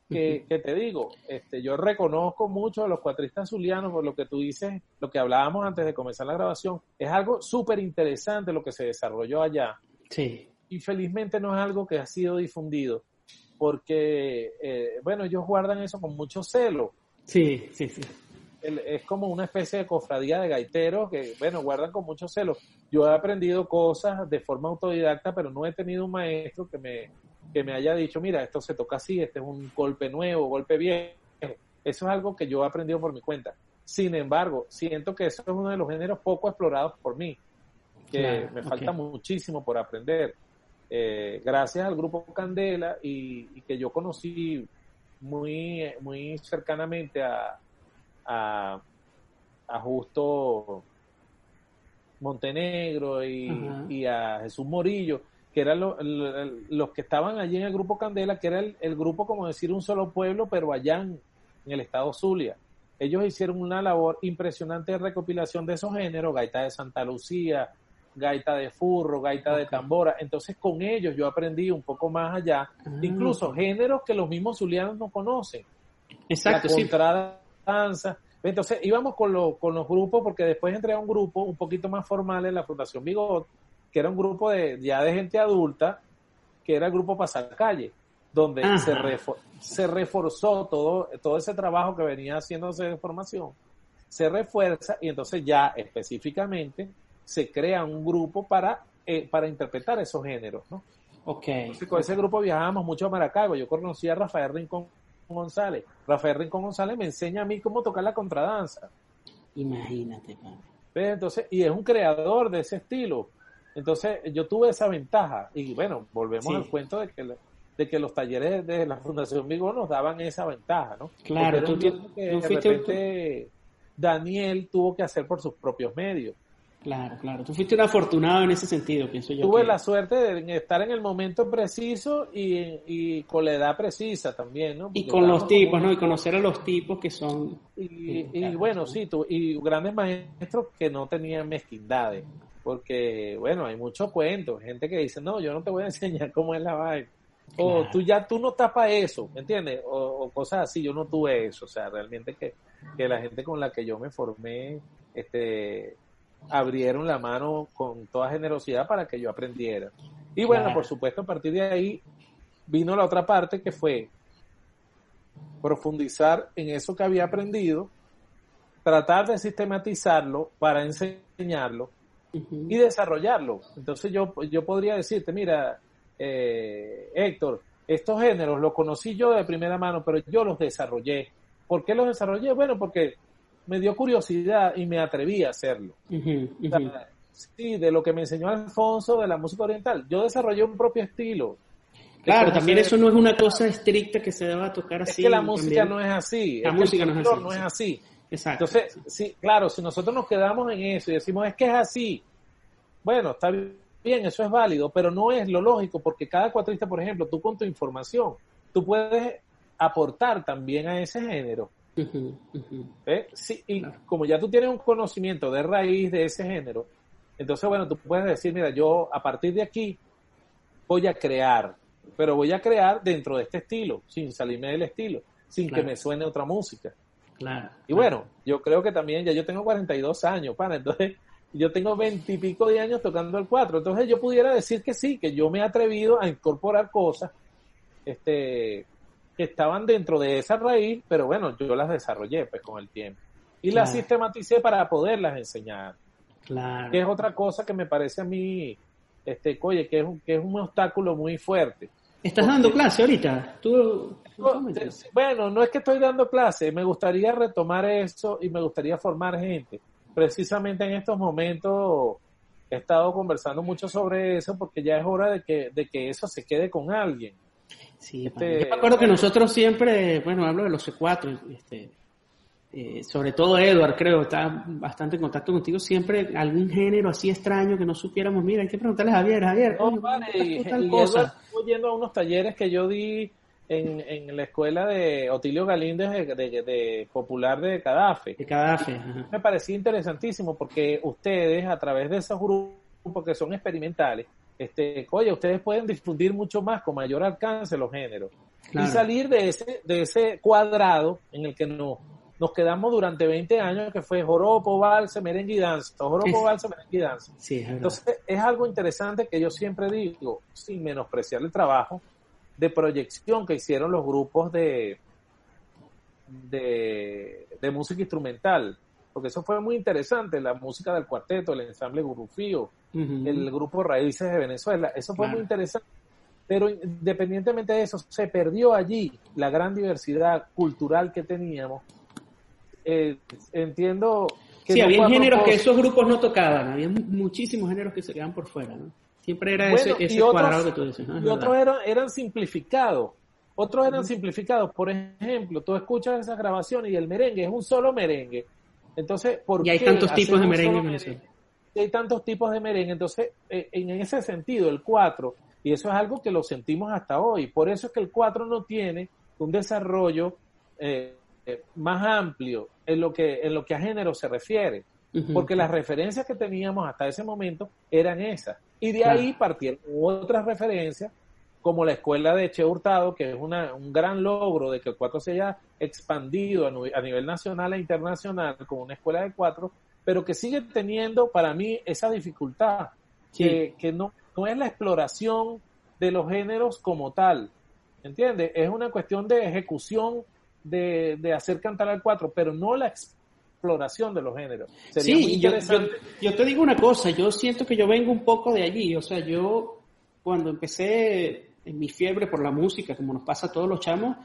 que, te digo, este, yo reconozco mucho a los cuatristas zulianos por lo que tú dices, lo que hablábamos antes de comenzar la grabación, es algo súper interesante lo que se desarrolló allá. Sí. Y felizmente no es algo que ha sido difundido, porque, eh, bueno, ellos guardan eso con mucho celo. Sí, sí, sí. es como una especie de cofradía de gaiteros que, bueno, guardan con mucho celo. Yo he aprendido cosas de forma autodidacta, pero no he tenido un maestro que me, que me haya dicho, mira, esto se toca así, este es un golpe nuevo, golpe bien. Eso es algo que yo he aprendido por mi cuenta. Sin embargo, siento que eso es uno de los géneros poco explorados por mí, que me falta muchísimo por aprender. Eh, gracias al grupo Candela y, y, que yo conocí muy, muy cercanamente a, a, Justo Montenegro y, a Jesús Morillo, que eran los que estaban allí en el grupo Candela, que era el, grupo, como decir, un solo pueblo, pero allá en, el estado Zulia. Ellos hicieron una labor impresionante de recopilación de esos géneros, gaita de Santa Lucía, gaita de furro, gaita de tambora. Entonces con ellos yo aprendí un poco más allá, ah. incluso géneros que los mismos zulianos no conocen. Exacto. La danza. Entonces íbamos con, con los grupos porque después entré a un grupo un poquito más formal en la Fundación Bigot, que era un grupo de ya de gente adulta, que era el grupo Pasar Calle, donde se, se reforzó todo, todo ese trabajo que venía haciéndose de formación, se refuerza y entonces ya específicamente se crea un grupo para, eh, para interpretar esos géneros, ¿no? Ok. con ese grupo viajábamos mucho a Maracaibo. Yo conocí a Rafael Rincón González. Rafael Rincón González me enseña a mí cómo tocar la contradanza. Imagínate, Entonces, y es un creador de ese estilo. Entonces, yo tuve esa ventaja. Y bueno, volvemos al cuento de que, de que los talleres de la Fundación Vigo nos daban esa ventaja, ¿no? Claro, tú, de Daniel tuvo que hacer por sus propios medios. Claro, claro. Tú fuiste un afortunado en ese sentido, pienso yo. Tuve la suerte de estar en el momento preciso y, con la edad precisa también, ¿no? y con los tipos, ¿no? Y conocer a los tipos que son... Y, eh, bueno, sí, tú, y grandes maestros que no tenían mezquindades. Porque, bueno, hay muchos cuentos. Gente que dice, no, yo no te voy a [LAUGHS] enseñar cómo es la vaina. O tú ya, tú no estás para eso, ¿me entiendes? O, o, cosas así, yo no tuve eso. O sea, realmente que, que la gente con la que yo me formé, este abrieron la mano con toda generosidad para que yo aprendiera. Y bueno, por supuesto, a partir de ahí vino la otra parte que fue profundizar en eso que había aprendido, tratar de sistematizarlo para enseñarlo y desarrollarlo. Entonces yo, yo podría decirte, mira, eh, Héctor, estos géneros los conocí yo de primera mano, pero yo los desarrollé. ¿Por qué los desarrollé? Bueno, porque me dio curiosidad y me atreví a hacerlo. sí, de lo que me enseñó Alfonso de la música oriental. Yo desarrollé un propio estilo. Claro, también eso no es una cosa estricta que se deba tocar así. Es que la música no es así. La música no es así. No es así. Exacto. Entonces, sí, claro, si nosotros nos quedamos en eso y decimos es que es así, bueno, está bien, eso es válido, pero no es lo lógico porque cada cuatrista, por ejemplo, tú con tu información, tú puedes aportar también a ese género. Sí, y como ya tú tienes un conocimiento de raíz de ese género, entonces, bueno, tú puedes decir, mira, yo a partir de aquí voy a crear, pero voy a crear dentro de este estilo, sin salirme del estilo, sin que me suene otra música. Claro. Y bueno, yo creo que también ya yo tengo 42 años, pana, entonces yo tengo 20 y pico de años tocando el 4, entonces yo pudiera decir que sí, que yo me he atrevido a incorporar cosas este, que estaban dentro de esa raíz, pero bueno, yo las desarrollé pues con el tiempo. Y las sistematicé para poderlas enseñar. Claro. Que es otra cosa que me parece a mí, este, oye, que es un, que es un obstáculo muy fuerte. ¿Estás dando clase ahorita? ¿Tú, bueno, no es que estoy dando clase, me gustaría retomar eso y me gustaría formar gente. Precisamente en estos momentos he estado conversando mucho sobre eso porque ya es hora de que, de que eso se quede con alguien. Sí, este, yo me acuerdo que nosotros siempre, bueno, hablo de los C4, este, eh, sobre todo Edward, creo, está bastante en contacto contigo, siempre algún género así extraño que no supiéramos, mira, hay que preguntarle a Javier, Javier, no, vale, y, cosa? yendo a unos talleres que yo di en, en la escuela de Otilio Galíndez de, Popular de Cadafe. De Cadafe. Me parecía interesantísimo porque ustedes, a través de esos grupos que son experimentales, este, oye, ustedes pueden difundir mucho más con mayor alcance los géneros. Y salir de ese, de ese cuadrado en el que no nos quedamos durante 20 años, que fue joropo, valse, merengue y danza, joropo, valse, merengue y danza. Entonces, es algo interesante que yo siempre digo, sin menospreciar el trabajo de proyección que hicieron los grupos de, de, música instrumental, porque eso fue muy interesante, la música del cuarteto, el ensamble Gurufío, el grupo Raíces de Venezuela, eso fue muy interesante. Pero independientemente de eso, se perdió allí la gran diversidad cultural que teníamos eh, entiendo que... Sí, había géneros que esos grupos no tocaban, había muchísimos géneros que se quedaban por fuera, ¿no? Siempre era ese, cuadrado que tú dices. y otros eran, eran simplificados. Otros eran simplificados. Por ejemplo, tú escuchas esas grabaciones y el merengue es un solo merengue. Entonces, ¿por y hay tantos tipos de merengue, en Y hay tantos tipos de merengue. Entonces, eh, en ese sentido, el 4, y eso es algo que lo sentimos hasta hoy, por eso es que el 4 no tiene un desarrollo eh, más amplio en lo que, en lo que a género se refiere, porque las referencias que teníamos hasta ese momento eran esas. Y de ahí partieron otras referencias, como la escuela de Che Hurtado, que es una, un gran logro de que el 4 se haya expandido a, nivel nacional e internacional como una escuela de cuatro, pero que sigue teniendo para mí esa dificultad, que, que no, no es la exploración de los géneros como tal, ¿entiendes? Es una cuestión de ejecución de, hacer cantar al cuatro, pero no la exploración de los géneros. sí, yo, yo, te digo una cosa, yo siento que yo vengo un poco de allí, o sea, yo cuando empecé en mi fiebre por la música, como nos pasa a todos los chamos,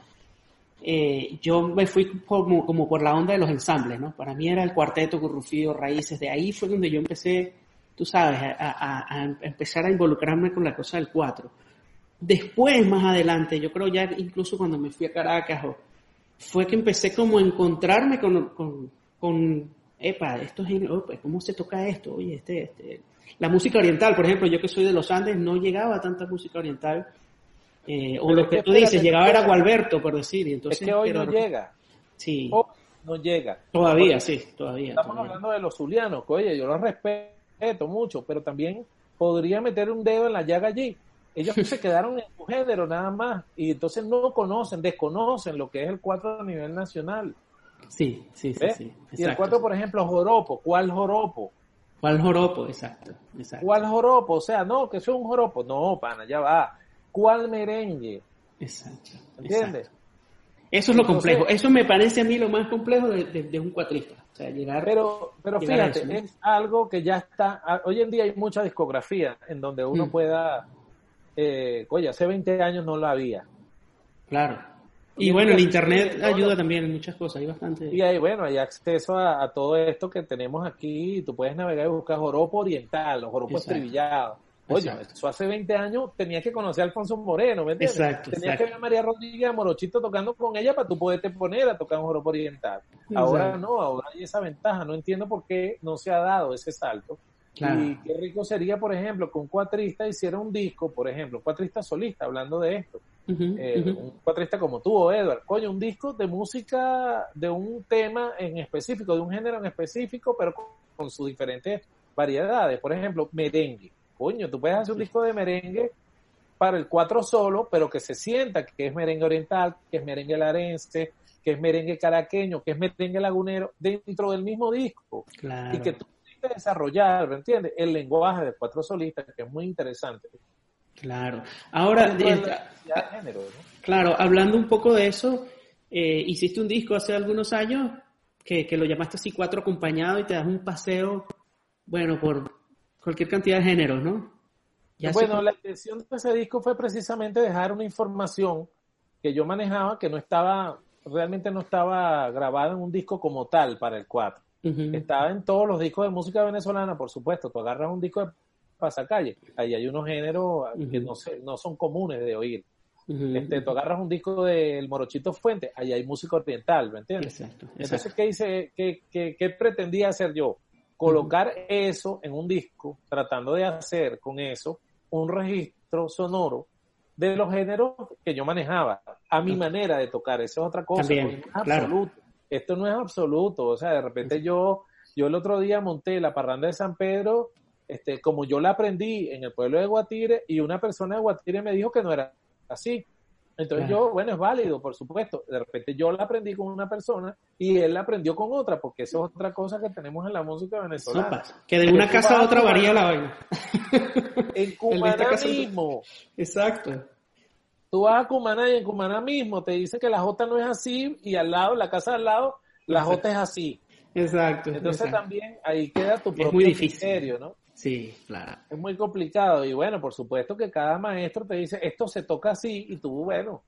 eh, yo me fui como, como, por la onda de los ensambles, ¿no? Para mí era el cuarteto, Currufío, Raíces, de ahí fue donde yo empecé, tú sabes, a, a empezar a involucrarme con la cosa del cuatro. Después, más adelante, yo creo ya incluso cuando me fui a Caracas fue que empecé como a encontrarme con, con, con epa, esto es, pues, ¿cómo se toca esto? Oye, este, este, la música oriental, por ejemplo, yo que soy de los Andes, no llegaba a tanta música oriental. Eh, o lo que, tú dices, llegaba era Gualberto, por decir. Y entonces, es que hoy no llega. Sí. no llega. Todavía, sí, todavía. Estamos hablando de los zulianos, que oye, yo los respeto mucho, pero también podría meter un dedo en la llaga allí ellos se [LAUGHS] quedaron en su género nada más y entonces no conocen, desconocen lo que es el 4 a nivel nacional. Sí, sí, sí. sí y el 4, por ejemplo, Joropo. ¿Cuál Joropo? ¿Cuál joropo? Exacto, exacto. ¿Cuál joropo? O sea, no, que es un joropo. No, pana, ya va. ¿Cuál merengue? Exacto. ¿Entiendes? Eso es lo complejo. Eso me parece a mí lo más complejo de, un cuatrista. O sea, llegar. Pero, pero fíjate, es algo que ya está. Hoy en día hay mucha discografía en donde uno mm. pueda. Eh, oye, hace 20 años no la había. Claro. Y, bueno, el internet ayuda también en muchas cosas, hay bastante. Y hay, bueno, hay acceso a, todo esto que tenemos aquí. Tú puedes navegar y buscar joropo oriental, los joropos estribillados. Oye, eso hace 20 años tenías que conocer a Alfonso Moreno, ¿me entiendes? Exacto, tenías que ver a María Rodríguez a Morochito tocando con ella para tú poderte poner a tocar un joropo oriental. Ahora no, ahora hay esa ventaja. No entiendo por qué no se ha dado ese salto. Y qué rico sería, por ejemplo, que un cuatrista hiciera un disco, por ejemplo, cuatrista solista, hablando de esto. Eh, un cuatrista como tú o Edward, coño, un disco de música, de un tema en específico, de un género en específico, pero con sus diferentes variedades. Por ejemplo, merengue coño, tú puedes hacer un disco de merengue para el cuatro solo, pero que se sienta que es merengue oriental, que es merengue larense, que es merengue caraqueño, que es merengue lagunero, dentro del mismo disco. Y que tú tienes que desarrollar, ¿me entiendes? El lenguaje de cuatro solistas, que es muy interesante. Claro. Ahora, claro, hablando un poco de eso, eh, hiciste un disco hace algunos años que, que lo llamaste así cuatro acompañado y te das un paseo, bueno, por cualquier cantidad de géneros, ¿no? bueno, la intención de ese disco fue precisamente dejar una información que yo manejaba que no estaba, realmente no estaba grabada en un disco como tal para el 4. Estaba en todos los discos de música venezolana, por supuesto. Tú agarras un disco de pasacalle, ahí hay unos géneros que no, no son comunes de oír. este, tú agarras un disco del Morochito Fuente, ahí hay música oriental, ¿me entiendes? Exacto, Entonces, ¿qué, hice, qué, qué pretendía hacer yo? Colocar eso en un disco, tratando de hacer con eso un registro sonoro de los géneros que yo manejaba, a mi manera de tocar, eso es otra cosa, absoluto. Esto no es absoluto, o sea, de repente yo, yo el otro día monté la parranda de San Pedro, este, como yo la aprendí en el pueblo de Guatire, y una persona de Guatire me dijo que no era así. Entonces yo, bueno, es válido, por supuesto. De repente yo la aprendí con una persona y él la aprendió con otra, porque eso es otra cosa que tenemos en la música venezolana. que de una [LAUGHS] [LAUGHS] casa a otra varía la vaina. En Cumaná mismo. Exacto. Tú vas a Cumaná y en Cumaná mismo te dice que la J no es así y al lado, la casa al lado, la J es así. Exacto. Entonces también ahí queda tu propio muy criterio, ¿no? Sí, claro. Es muy complicado y bueno, por supuesto que cada maestro te dice, esto se toca así y tú, bueno,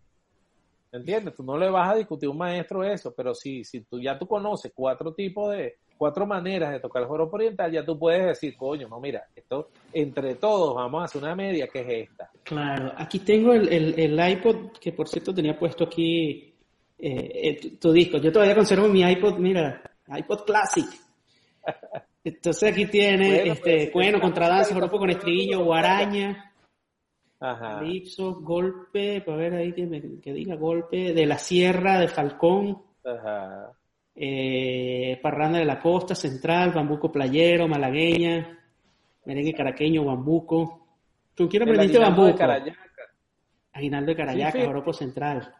¿entiendes? Tú no le vas a discutir a un maestro eso, pero si, si tú ya tú conoces cuatro tipos de, cuatro maneras de tocar el joropo oriental, ya tú puedes decir, coño, no, mira, esto entre todos vamos a hacer una media que es esta. Claro, aquí tengo el, el, iPod, que por cierto tenía puesto aquí eh, tu, disco. Yo todavía conservo mi iPod, mira, iPod Classic. [LAUGHS] Entonces aquí tiene, bueno, este, bueno, contradanza, joropo con estribillo, guaraña, Ajá. golpe, para ver ahí que, que, diga golpe, de la sierra de Falcón, Ajá. Eh, parranda de la costa central, bambuco playero, malagueña, merengue caraqueño, bambuco. ¿Tú quieres aprendiste bambuco? De Carayaca. Aguinaldo de Carayaca, joropo central.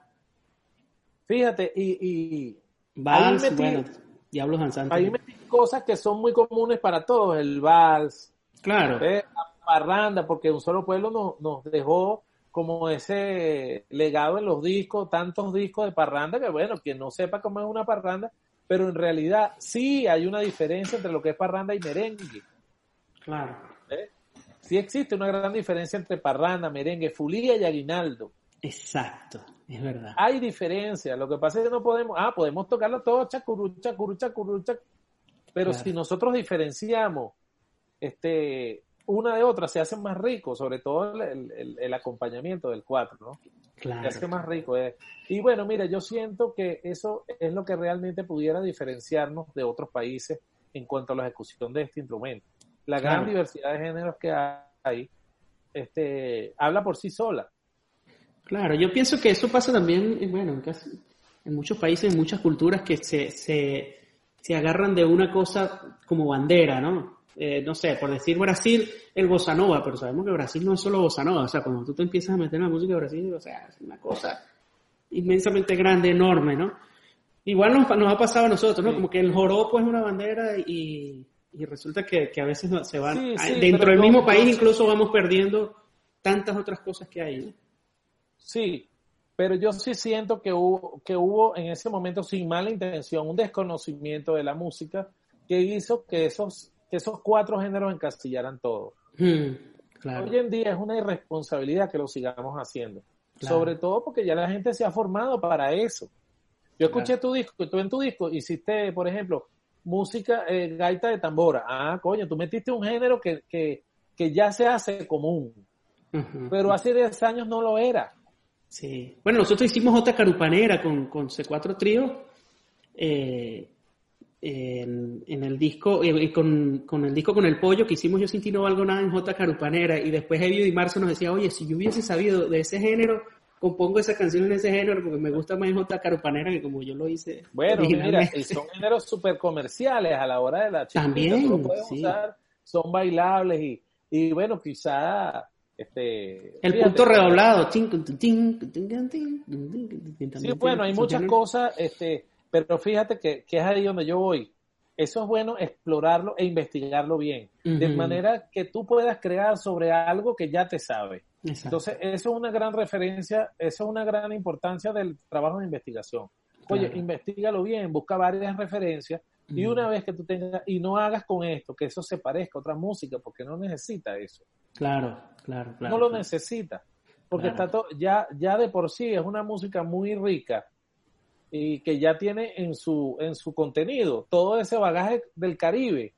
Fíjate, y... y Vals, bueno, Diablos Danzantes. Ahí metí cosas que son muy comunes para todos, el vals, claro. la parranda, porque un solo pueblo nos, dejó como ese legado en los discos, tantos discos de parranda, que bueno, quien no sepa cómo es una parranda, pero en realidad sí hay una diferencia entre lo que es parranda y merengue. Claro. Sí existe una gran diferencia entre parranda, merengue, fulía y aguinaldo. Exacto, es verdad. Hay diferencia, lo que pasa es que no podemos, ah, podemos tocarlo todo chacurú, chacurú, chacurú, pero si nosotros diferenciamos este, una de otra, se hace más rico, sobre todo el, acompañamiento del cuatro, ¿no? Claro. Se hace más rico. Eh. Y bueno, mira, yo siento que eso es lo que realmente pudiera diferenciarnos de otros países en cuanto a la ejecución de este instrumento. La gran diversidad de géneros que hay, este, habla por sí sola. Claro, yo pienso que eso pasa también, bueno, en, en muchos países, en muchas culturas que se, se se agarran de una cosa como bandera, ¿no? Eh, no sé, por decir Brasil, el bossa nova, pero sabemos que Brasil no es solo bossa nova, o sea, cuando tú te empiezas a meter en la música de Brasil, o sea, es una cosa inmensamente grande, enorme, ¿no? Igual nos, ha pasado a nosotros, ¿no? Como que el joropo es una bandera y, Y resulta que, a veces se van, dentro del mismo país incluso vamos perdiendo tantas otras cosas que hay. Sí, pero yo sí siento que hubo, que hubo en ese momento, sin mala intención, un desconocimiento de la música que hizo que esos, que esos cuatro géneros encasillaran todo. Hmm, Hoy en día es una irresponsabilidad que lo sigamos haciendo. Sobre todo porque ya la gente se ha formado para eso. Yo escuché tu disco, y tú en tu disco hiciste, por ejemplo, música, eh, gaita de tambora. Ah, coño, tú metiste un género que, que, que ya se hace común. Pero hace 10 años no lo era. Sí. Bueno, nosotros hicimos otra carupanera con, con C4 Trío. Eh, en, el disco, y eh, con, con, el disco con el pollo que hicimos Yo sin ti no valgo nada en J Carupanera y después Evio y Marzo nos decía, oye, si yo hubiese sabido de ese género, compongo esa canción en ese género porque me gusta más en J Carupanera que como yo lo hice. Bueno, mira, y son géneros súper comerciales a la hora de la chica. También, son bailables y, y bueno, quizá este, el punto redoblado. Sí, bueno, hay muchas cosas, este, pero fíjate que, que, es ahí donde yo voy. Eso es bueno explorarlo e investigarlo bien, de manera que tú puedas crear sobre algo que ya te sabe. Entonces, eso es una gran referencia, eso es una gran importancia del trabajo de investigación. Oye, investigalo bien, busca varias referencias y una vez que tú tengas, y no hagas con esto que eso se parezca a otra música, porque no necesita eso. Claro, claro, claro. No lo necesita, porque está todo, ya, ya de por sí es una música muy rica y que ya tiene en su, en su contenido todo ese bagaje del Caribe.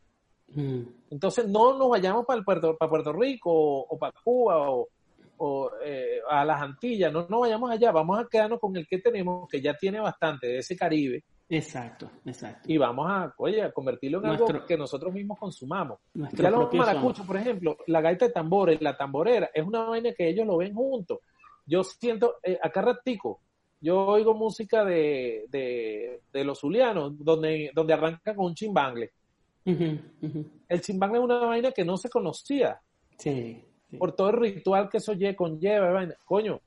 Mm. Entonces no nos vayamos para, Puerto, para Puerto Rico o, para Cuba o, o eh, a las Antillas, no nos vayamos allá, vamos a quedarnos con el que tenemos, que ya tiene bastante de ese Caribe. Exacto, exacto. Y vamos a, oye, a convertirlo en algo que nosotros mismos consumamos. Ya los maracuchos, por ejemplo, la gaita de tambores, la tamborera, es una vaina que ellos lo ven juntos. Yo siento, eh, acá ratico, yo oigo música de, de, los zulianos, donde, donde arranca con un chimbangle. El chimbangle es una vaina que no se conocía. Sí, Por todo el ritual que eso conlleva. Vaina. Coño,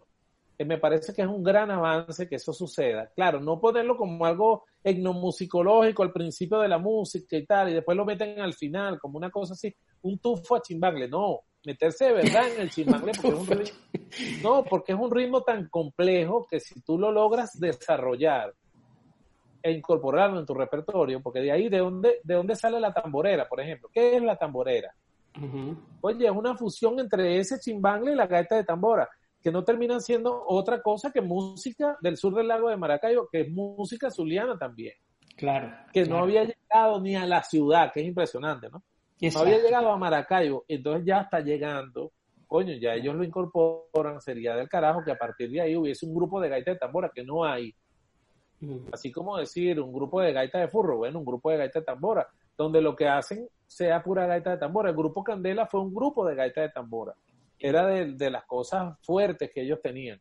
eh, me parece que es un gran avance que eso suceda. Claro, no ponerlo como algo etnomusicológico al principio de la música y tal, y después lo meten al final, como una cosa así, un tufo a chimbangle. No, meterse de verdad en el chimbangle porque es un ritmo, [LAUGHS] no, porque es un ritmo tan complejo que si tú lo logras desarrollar e incorporarlo en tu repertorio, porque de ahí de dónde, de dónde sale la tamborera, por ejemplo. ¿Qué es la tamborera? Oye, es una fusión entre ese chimbangle y la gaita de tambora, que no terminan siendo otra cosa que música del sur del lago de Maracaibo, que es música zuliana también. Claro. Que no había llegado ni a la ciudad, que es impresionante, ¿no? No había llegado a Maracaibo, entonces ya está llegando. Coño, ya ellos lo incorporan, sería del carajo que a partir de ahí hubiese un grupo de gaita de tambora que no hay. Así como decir un grupo de gaita de furro, bueno, un grupo de gaita de tambora, donde lo que hacen sea pura gaita de tambora. El grupo Candela fue un grupo de gaita de tambora. Era de, las cosas fuertes que ellos tenían.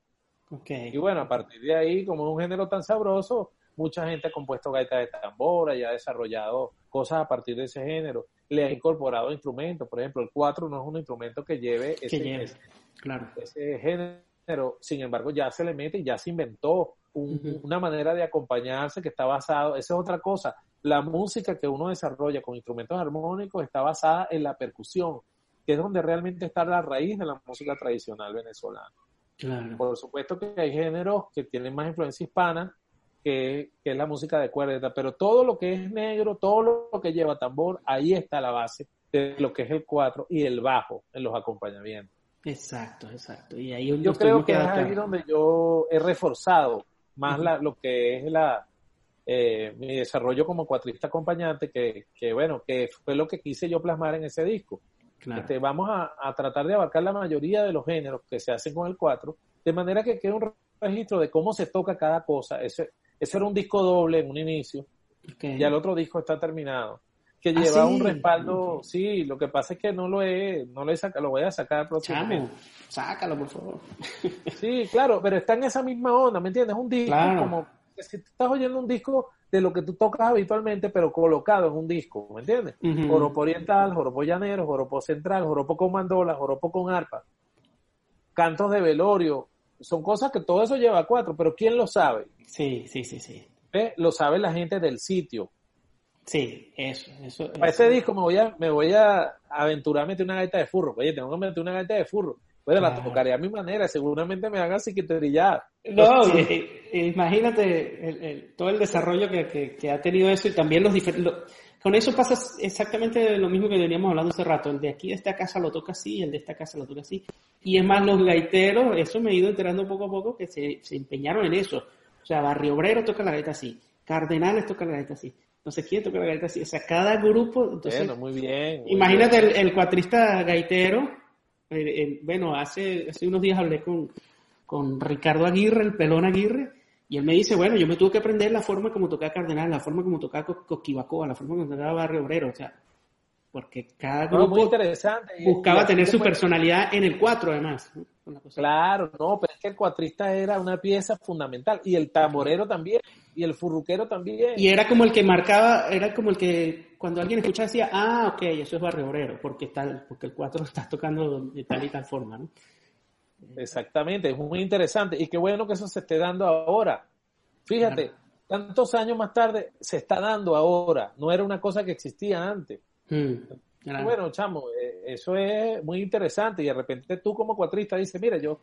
Y bueno, a partir de ahí, como es un género tan sabroso, mucha gente ha compuesto gaita de tambora y ha desarrollado cosas a partir de ese género le ha incorporado instrumentos. Por ejemplo, el 4 no es un instrumento que lleve ese, claro. ese género, sin embargo ya se le mete y ya se inventó una manera de acompañarse que está basado, esa es otra cosa, la música que uno desarrolla con instrumentos armónicos está basada en la percusión, que es donde realmente está la raíz de la música tradicional venezolana. Por supuesto que hay géneros que tienen más influencia hispana, que, es la música de cuerda, pero todo lo que es negro, todo lo que lleva tambor, ahí está la base de lo que es el cuatro y el bajo en los acompañamientos. Exacto, exacto. Y ahí yo creo que es ahí donde yo he reforzado más la, lo que es la eh, mi desarrollo como cuatrista acompañante, que, que, bueno, que fue lo que quise yo plasmar en ese disco. Este, vamos a, a, tratar de abarcar la mayoría de los géneros que se hacen con el cuatro, de manera que quede un registro de cómo se toca cada cosa. Ese, ese era un disco doble en un inicio. Ya el otro disco está terminado. Que ¿Ah, lleva un respaldo. Sí, lo que pasa es que no lo he, no lo he sacado, lo voy a sacar próximamente. sácalo, por favor. sí, claro, pero está en esa misma onda, ¿me entiendes? Un disco como si estás oyendo un disco de lo que tú tocas habitualmente, pero colocado en un disco, ¿me entiendes? Joropo oriental, joropo llanero, joropo central, joropo con mandola, joropo con arpa, cantos de velorio, son cosas que todo eso lleva a cuatro, pero ¿quién lo sabe? Sí, sí, sí, sí. Lo sabe la gente del sitio. Sí, eso, eso. Para ese disco me voy a, me voy a aventurar a meter una gaita de furro. Oye, tengo que meter una gaita de furro. Bueno, la tocaré a mi manera, seguramente me hagan psiqueterillar. No, [LAUGHS] imagínate todo el desarrollo que, ha tenido eso y también los diferentes... Con eso pasa exactamente lo mismo que veníamos hablando hace rato. El de aquí de esta casa lo toca así, el de esta casa lo toca así. Y es más, los gaiteros, eso me he ido enterando poco a poco que se, se empeñaron en eso. O sea, Barrio Obrero toca la gaita así, Cardenales toca la gaita así, no sé quién toca la gaita así. O sea, cada grupo. Entonces, bueno, muy bien. imagínate El, cuatrista gaitero. Bueno, hace, hace unos días hablé con, con Ricardo Aguirre, el pelón Aguirre, y él me dice, bueno, yo me tuve que aprender la forma como tocaba Cardenal, la forma como tocaba Coquibacoa, la forma como tocaba Barrio Obrero, o sea, porque cada grupo interesante. buscaba tener su personalidad en el cuatro además. Claro, no, pero es que el cuatrista era una pieza fundamental y el tamborero también y el furruquero también. Y era como el que marcaba, era como el que cuando alguien escuchaba decía, ah, ok, eso es barrio obrero, porque tal, porque el cuatro [LAUGHS] está tocando de tal y tal forma, ¿no? Exactamente, es muy interesante y qué bueno que eso se esté dando ahora. Fíjate, tantos años más tarde se está dando ahora, no era una cosa que existía antes. Bueno, chamo, eh, eso es muy interesante y de repente tú como cuatrista dices, mira, yo,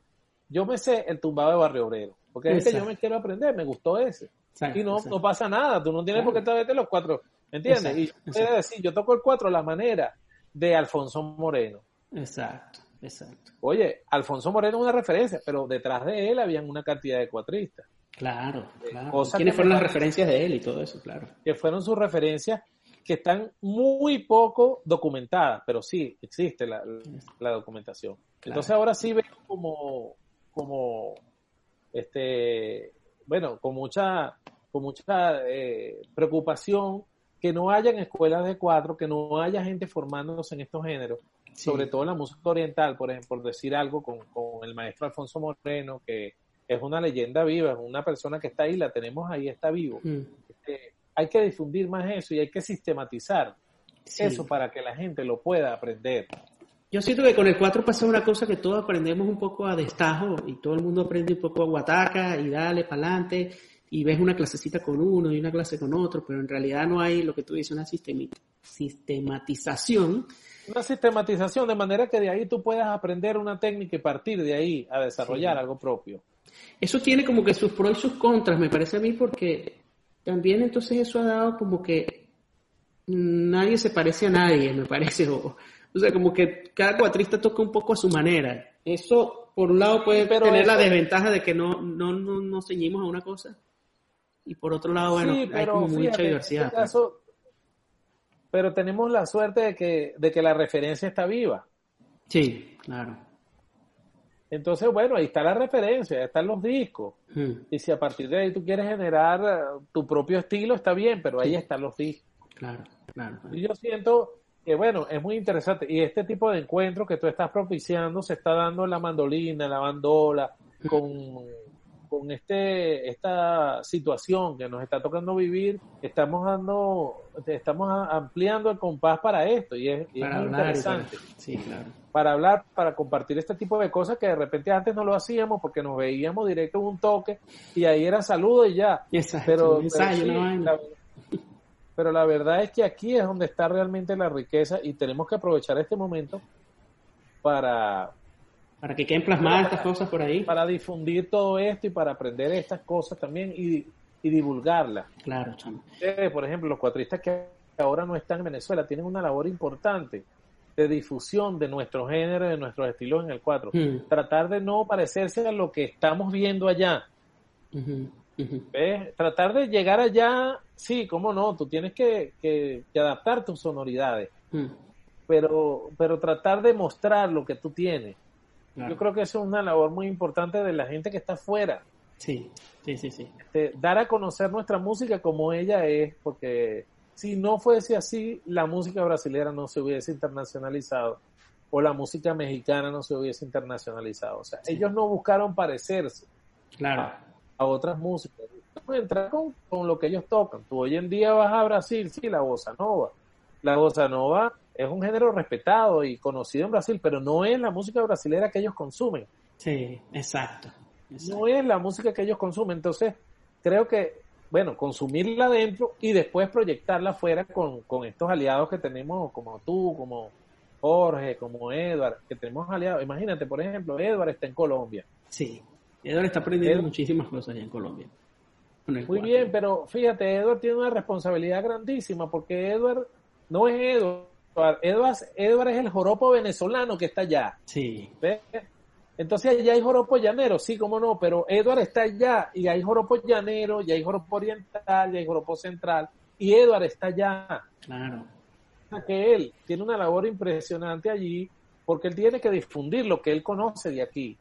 yo me sé el tumbado de Barrio Obrero, porque es que yo me quiero aprender, me gustó ese. y no, no pasa nada, tú no tienes por qué saberte los cuatro, ¿entiendes? y yo decir, yo toco el cuatro a la manera de Alfonso Moreno. Exacto. Exacto. Oye, Alfonso Moreno es una referencia, pero detrás de él habían una cantidad de cuatristas. Claro, eh, claro. ¿Quiénes fueron las referencias de él y todo eso? Claro. Que fueron sus referencias que están muy poco documentadas, pero sí existe la, documentación. Entonces ahora sí veo como, como, este, bueno, con mucha, con mucha eh, preocupación que no hayan escuelas de cuatro, que no haya gente formándose en estos géneros, sobre todo en la música oriental, por ejemplo, por decir algo con, el maestro Alfonso Moreno, que es una leyenda viva, es una persona que está ahí, la tenemos ahí, está vivo. Mm. Este, hay que difundir más eso y hay que sistematizar eso para que la gente lo pueda aprender. Yo siento que con el 4 pasa una cosa que todos aprendemos un poco a destajo y todo el mundo aprende un poco a guataca y dale para adelante y ves una clasecita con uno y una clase con otro, pero en realidad no hay lo que tú dices, una sistematización una sistematización de manera que de ahí tú puedas aprender una técnica y partir de ahí a desarrollar algo propio. Eso tiene como que sus pros y sus contras, me parece a mí, porque también entonces eso ha dado como que nadie se parece a nadie, me parece. [LAUGHS] O, sea, como que cada cuatrista toca un poco a su manera. Eso, por un lado, puede tener la desventaja de que no, no, no nos ceñimos a una cosa. Y por otro lado, bueno, hay como mucha diversidad. Pues pero tenemos la suerte de que, de que la referencia está viva. Sí, claro. Entonces, bueno, ahí está la referencia, ahí están los discos. Hmm. Y si a partir de ahí tú quieres generar eh, tu propio estilo, está bien, pero ahí están los discos. Claro, claro, Y yo siento que, bueno, es muy interesante. Y este tipo de encuentros que tú estás propiciando se está dando en la mandolina, la bandola, hmm. con con este esta situación que nos está tocando vivir, estamos dando, estamos ampliando el compás para esto y es, muy interesante. Para, sí, claro. Para hablar, para compartir este tipo de cosas que de repente antes no lo hacíamos porque nos veíamos directo en un toque y ahí era saludo y ya. pero, [LAUGHS] pero la verdad es que aquí es donde está realmente la riqueza y tenemos que aprovechar este momento para, para que queden plasmadas estas cosas por ahí. Para difundir todo esto y para aprender estas cosas también y, y divulgarlas. Claro, chamo. por ejemplo, los cuatristas que ahora no están en Venezuela tienen una labor importante de difusión de nuestro género, de nuestros estilos en el cuatro. Tratar de no parecerse a lo que estamos viendo allá. Tratar de llegar allá, sí, cómo no, tú tienes que, que, adaptar tus sonoridades, pero, pero tratar de mostrar lo que tú tienes yo creo que eso es una labor muy importante de la gente que está afuera. Sí, sí, sí, sí. Este, dar a conocer nuestra música como ella es, porque si no fuese así, la música brasileña no se hubiese internacionalizado o la música mexicana no se hubiese internacionalizado. O sea, ellos no buscaron parecerse claro. a, otras músicas. Entrar con, con, lo que ellos tocan. Tú hoy en día vas a Brasil, sí, la bossa nova. La bossa nova es un género respetado y conocido en Brasil, pero no es la música brasilera que ellos consumen. Sí, exacto. No es la música que ellos consumen. Entonces, creo que bueno, consumirla dentro y después proyectarla afuera con, con estos aliados que tenemos, como tú, como Jorge, como Edward, que tenemos aliados. Imagínate, por ejemplo, Edward está en Colombia. Sí, Edward está aprendiendo muchísimas cosas allá en Colombia. Muy bien, pero fíjate, Edward tiene una responsabilidad grandísima porque Edward no es Edward. Edward, es el joropo venezolano que está allá. Sí. Entonces allá hay joropo llanero, sí, cómo no, pero Edward está allá y hay joropo llanero, y hay joropo oriental, y hay joropo central, y Edward está allá. Claro. Que él tiene una labor impresionante allí porque él tiene que difundir lo que él conoce de aquí.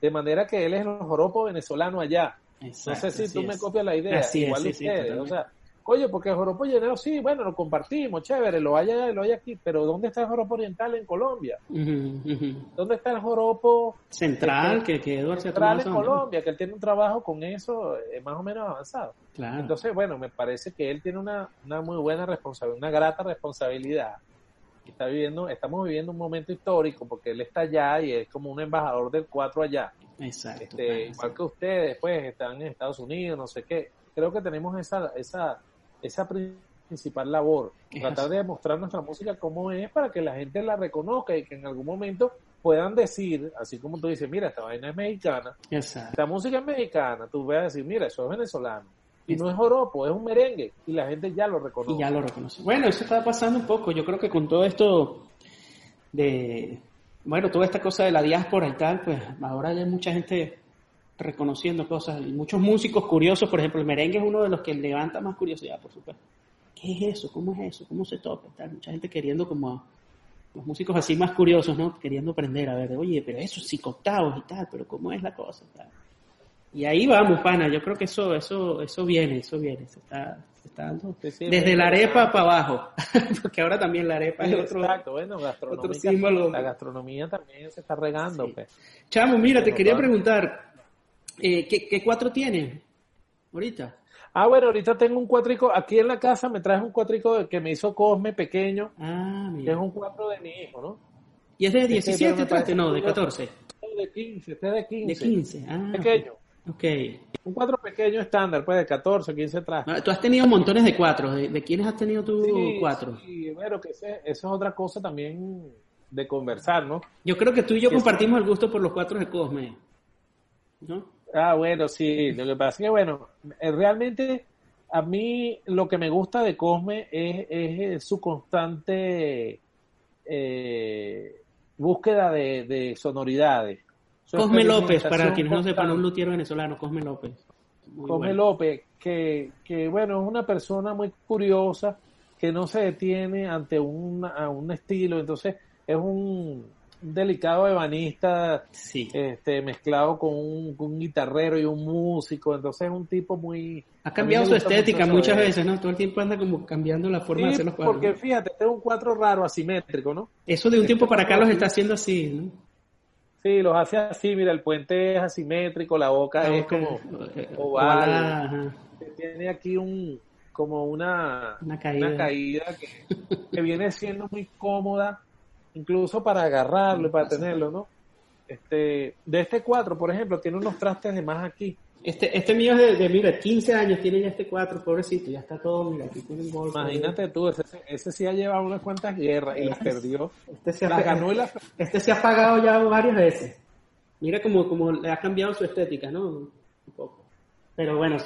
De manera que él es el joropo venezolano allá no sé si tú me copias la idea. Igual ustedes. o sea, oye, porque el joropo llanero, sí, bueno, lo compartimos, chévere, lo hay allá y lo hay aquí, pero ¿dónde está el joropo oriental en Colombia? ¿Dónde está el joropo central que, que, Eduardo central en Colombia? Que él tiene un trabajo con eso eh, más o menos avanzado. Claro. Entonces, bueno, me parece que él tiene una, una muy buena responsabilidad, una grata responsabilidad. Está viviendo, estamos viviendo un momento histórico porque él está allá y es como un embajador del cuatro allá. Exacto. Este, igual que ustedes, pues, están en Estados Unidos, no sé qué. Creo que tenemos esa, esa, esa principal labor, tratar de mostrar nuestra música como es para que la gente la reconozca y que en algún momento puedan decir, así como tú dices, mira, esta vaina es mexicana, Exacto. esta música es mexicana, tú vas a decir, mira, eso es venezolano. Y no es joropo, es un merengue. Y la gente ya lo reconoce. Y ya lo reconoce. Bueno, eso está pasando un poco. Yo creo que con todo esto de, bueno, toda esta cosa de la diáspora y tal, pues ahora hay mucha gente reconociendo cosas y muchos músicos curiosos, por ejemplo, el merengue es uno de los que levanta más curiosidad, por supuesto. ¿Qué es eso? ¿Cómo es eso? ¿Cómo se toca? Tal? Mucha gente queriendo como los músicos así más curiosos, ¿no? Queriendo aprender a ver, oye, pero eso sí octavos y tal, pero ¿cómo es la cosa? Y ahí vamos, pana, yo creo que eso eso eso viene, eso viene, se está, dando desde la arepa para abajo, [LAUGHS] porque ahora también la arepa es otro, Exacto, bueno, otro símbolo. La gastronomía también se está regando. Pues. Chamo, mira, te quería preguntar, eh, ¿qué, cuatro tienes ahorita? Ah, bueno, ahorita tengo un cuatrico, aquí en la casa me traes un cuatrico que me hizo Cosme pequeño, ah, que es un cuatro de mi hijo, ¿no? ¿Y es de 17 este, No, de 14. De 15, este es de 15. De 15, ah. Pequeño. Ok. Un cuatro pequeño estándar, pues de 14, 15 trajes. Ah, tú has tenido montones de cuatro. ¿De, quiénes has tenido tú cuatro? Sí, bueno, que eso es otra cosa también de conversar, ¿no? Yo creo que tú y yo compartimos el gusto por los cuatro de Cosme, ¿no? Ah, bueno, sí. Lo que pasa es que, bueno, eh, realmente a mí lo que me gusta de Cosme es, es su constante eh, búsqueda de, de sonoridades. Cosme López, para quienes no sepan, un luthier venezolano, Cosme López. Cosme López, que, que bueno, es una persona muy curiosa, que no se detiene ante un, un estilo, entonces es un, delicado ebanista sí. este, mezcllado con un, guitarrero y un músico, entonces es un tipo muy... Ha cambiado su estética muchas veces, ¿no? Todo el tiempo anda como cambiando la forma de hacer los cuadros. porque fíjate, este es un cuadro raro, asimétrico, ¿no? Eso de un tiempo para acá los está haciendo así, ¿no? Sí, los hace así, mira, el puente es asimétrico, la boca es como oval. Tiene aquí un como una, una caída, que, viene siendo muy cómoda, incluso para agarrarlo y para tenerlo, ¿no? Este, de este cuatro, por ejemplo, tiene unos trastes de más aquí. Este, este mío es de, mira, 15 años tiene ya este cuatro, pobrecito, ya está todo, mira, aquí tiene un golpe. Imagínate tú, ese, ese sí ha llevado unas cuantas guerras y las perdió. Este se, ha, ganó y las... este se ha pagado ya varias veces. Mira como, como le ha cambiado su estética, ¿no? Un poco. Pero bueno.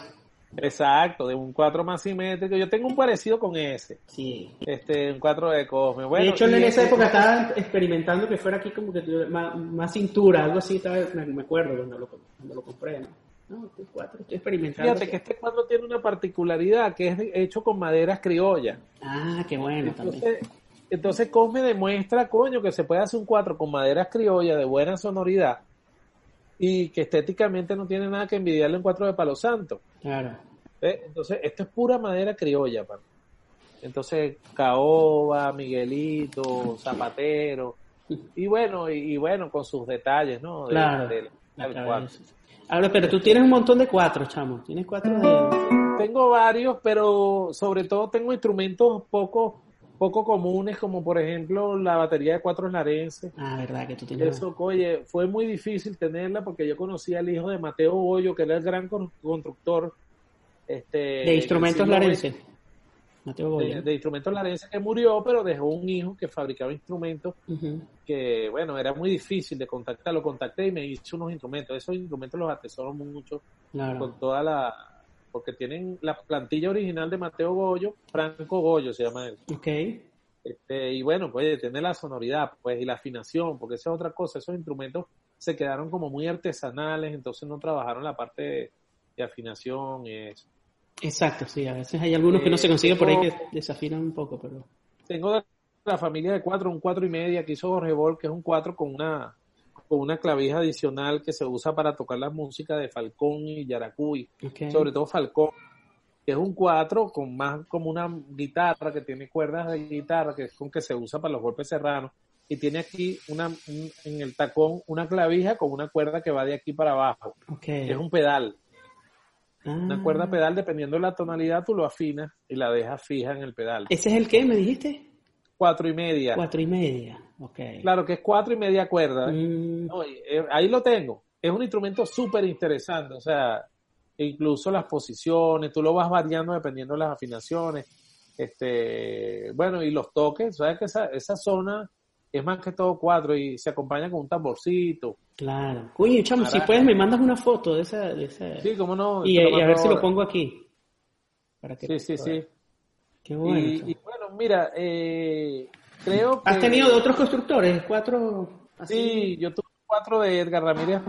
Exacto, de un cuatro más simétrico. Yo tengo un parecido con ese. Sí. Este, un cuatro de Cosme. Bueno, de hecho, en esa época estaba experimentando que fuera aquí como que más, más cintura, algo así, me acuerdo cuando lo, cuando lo compré, ¿no? No, este cuatro, estoy experimentando. Fíjate que este cuadro tiene una particularidad, que es hecho con maderas criollas. Ah, qué bueno entonces, también. Entonces Cosme demuestra, coño, que se puede hacer un cuatro con maderas criollas de buena sonoridad y que estéticamente no tiene nada que envidiarle un cuatro de palo santo. Claro. Entonces, esto es pura madera criolla, Entonces, caoba, Miguelito, Zapatero, y bueno, y, bueno, con sus detalles, ¿no? claro. Ahora, pero tú tienes un montón de cuatro, chamo. Tienes cuatro Tengo varios, pero sobre todo tengo instrumentos poco poco comunes, como por ejemplo la batería de cuatro larenses. Ah, verdad que tú tienes. Eso, oye, fue muy difícil tenerla porque yo conocí al hijo de Mateo Bollo, que era el gran constructor Este, de instrumentos larenses. De, de, instrumentos larenses que murió, pero dejó un hijo que fabricaba instrumentos que, bueno, era muy difícil de contactar. Lo contacté y me hizo unos instrumentos. Esos instrumentos los atesoro mucho con toda la, porque tienen la plantilla original de Mateo Goyo, Franco Goyo se llama él. Ok. Este, y bueno, pues tiene la sonoridad, pues, y la afinación, porque esa es otra cosa, esos instrumentos se quedaron como muy artesanales, entonces no trabajaron la parte de, afinación y eso. Exacto, sí, a veces hay algunos que no se consiguen por ahí que desafinan un poco, pero... Tengo de la familia de cuatro, un cuatro y media que hizo Jorge Bol, que es un cuatro con una con una clavija adicional que se usa para tocar la música de Falcón y Yaracuy, sobre todo Falcón, que es un cuatro con más como una guitarra que tiene cuerdas de guitarra, que es con que se usa para los golpes serranos, y tiene aquí una en el tacón una clavija con una cuerda que va de aquí para abajo, es un pedal. Una cuerda ah. pedal, dependiendo de la tonalidad, tú lo afinas y la dejas fija en el pedal. ¿Ese es el que me dijiste? Cuatro y media. Cuatro y media. Claro que es cuatro y media cuerda. Mm. Eh, ahí lo tengo. Es un instrumento súper interesante, o sea, incluso las posiciones, tú lo vas variando dependiendo de las afinaciones. Este, bueno, y los toques, sabes que esa, esa zona es más que todo cuatro y se acompaña con un tamborcito. Claro. Oye, chamo, si puedes me mandas una foto de esa. De Sí, cómo no. Y, a ver si lo pongo aquí. Para que, sí, sí, sí. Qué bueno. Y, bueno, mira, eh, creo que... ¿Has tenido de otros constructores? ¿Cuatro? Sí, yo tuve cuatro de Edgar Ramírez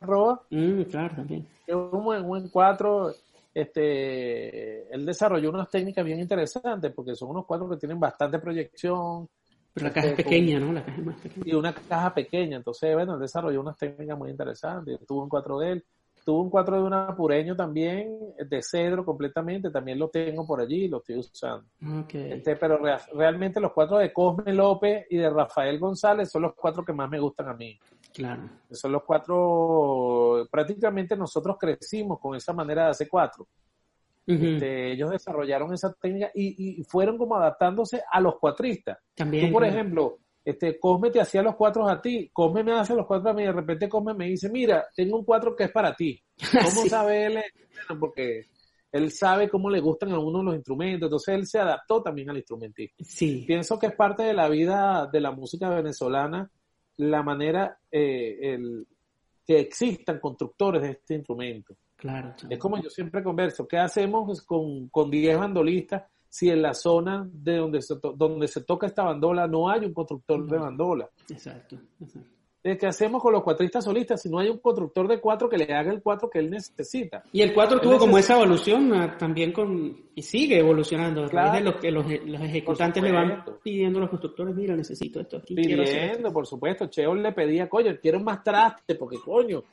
Roa. Mm, claro, también. Un buen, cuatro. Este, él desarrolló unas técnicas bien interesantes porque son unos cuatro que tienen bastante proyección. Pero la caja es este, pequeña, ¿no? La caja es más pequeña. Y una caja pequeña. Entonces, bueno, él desarrolló unas técnicas muy interesantes. Tuvo un cuatro de él. Tuvo un cuatro de un apureño también, de cedro completamente, también lo tengo por allí, lo estoy usando. Este, pero realmente los cuatro de Cosme López y de Rafael González son los cuatro que más me gustan a mí. Claro. Son los cuatro, prácticamente nosotros crecimos con esa manera de hacer cuatro. Este, ellos desarrollaron esa técnica y, y, fueron como adaptándose a los cuatristas. También. Tú, por ejemplo, este, Cosme te hacía los cuatro a ti, Cosme me hace los cuatro a mí, y de repente Cosme me dice, mira, tengo un cuatro que es para ti. [LAUGHS] ¿Cómo sabe él? porque él sabe cómo le gustan a uno los instrumentos, entonces él se adaptó también al instrumentista. Sí. Pienso que es parte de la vida de la música venezolana la manera eh, el, que existan constructores de este instrumento. Claro. Es como yo siempre converso, ¿qué hacemos con, con 10 bandolistas si en la zona de donde se, donde se toca esta bandola no hay un constructor de bandola. Exacto. ¿Qué hacemos con los cuatristas solistas si no hay un constructor de cuatro que le haga el cuatro que él necesita? Y el cuatro tuvo como esa evolución ah, también con y sigue evolucionando. Claro. De los que los, ejecutantes le van pidiendo a los constructores, mira, necesito esto aquí. Pidiendo, por supuesto. Cheo le pedía, coño, quiero más traste, porque coño,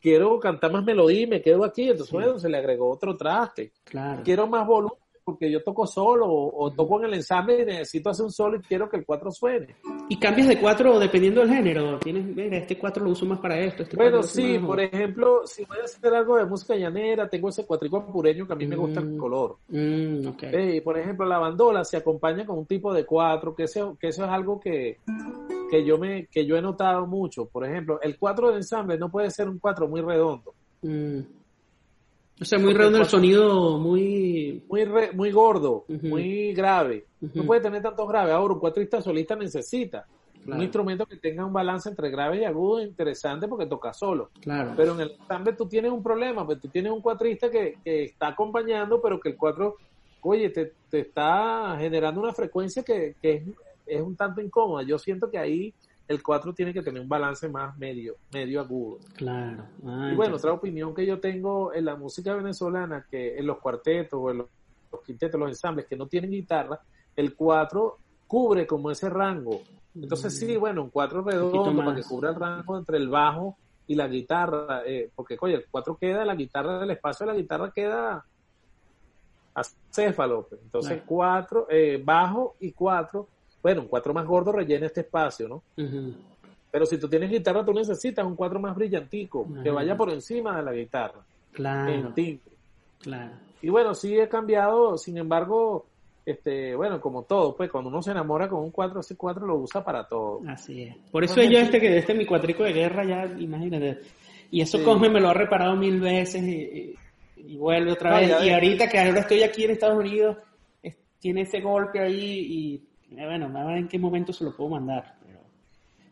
quiero cantar más melodía y me quedo aquí. Entonces, bueno, se le agregó otro traste. Claro. Quiero más volumen porque yo toco solo o, toco en el ensamble y necesito hacer un solo y quiero que el cuatro suene. ¿Y cambias de cuatro dependiendo del género? Tienes, mira, este cuatro lo uso más para esto. Este bueno, sí, por ejemplo, si voy a hacer algo de música llanera, tengo ese cuatrico ampureño que a mí me gusta el mm, color. Mm, okay. por ejemplo, la bandola se acompaña con un tipo de cuatro, que eso, que eso es algo que, que, yo me, que yo he notado mucho. Por ejemplo, el cuatro de ensamble no puede ser un cuatro muy redondo. Mm. O sea, muy redondo el sonido, muy... Muy, muy gordo, muy grave. No puede tener tanto grave. Ahora, un cuatrista solista necesita un instrumento que tenga un balance entre grave y agudo interesante porque toca solo. Claro. Pero en el ensamble tú tienes un problema, pues tú tienes un cuatrista que, que está acompañando, pero que el cuatro, oye, te, te está generando una frecuencia que, que es, es un tanto incómoda. Yo siento que ahí el 4 tiene que tener un balance más medio, medio agudo. Claro. Ah, y bueno, otra opinión que yo tengo en la música venezolana, que en los cuartetos o en los, quintetos, los ensambles que no tienen guitarra, el 4 cubre como ese rango. Entonces sí, mm. bueno, un 4 redondo para que cubra el rango entre el bajo y la guitarra, eh, porque oye, el 4 queda, la guitarra, el espacio de la guitarra queda acéfalo. Pues. Entonces 4, eh, bajo y 4 bueno, un cuatro más gordo rellena este espacio, ¿no? Pero si tú tienes guitarra, tú necesitas un cuatro más brillantico, que vaya por encima de la guitarra. Claro. En timbre. Claro. Y bueno, sí he cambiado, sin embargo, este, bueno, como todo, pues cuando uno se enamora con un cuatro, ese cuatro lo usa para todo. Así es. Por eso yo este que este mi cuatrico de guerra ya, imagínate. Y eso Cosme me lo ha reparado mil veces y, y vuelve otra vez. Y ahorita que ahora estoy aquí en Estados Unidos, tiene ese golpe ahí y bueno, a ver en qué momento se lo puedo mandar. Pero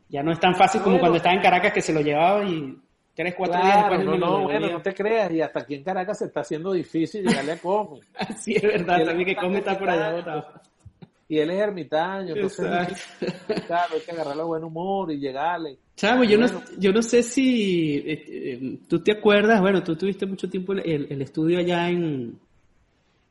ya no es tan fácil como cuando estaba en Caracas que se lo llevaba y tres, cuatro días después no, no, bueno, no te creas, y hasta aquí en Caracas se está haciendo difícil llegarle a Como. [LAUGHS] sí, es verdad, también que Come está por allá botado. Y él es ermitaño, entonces [LAUGHS] claro, hay que agarrarle buen humor y llegarle. Chavo, yo, no, yo no sé si eh, eh, tú te acuerdas, bueno, tú tuviste mucho tiempo el, el estudio allá en,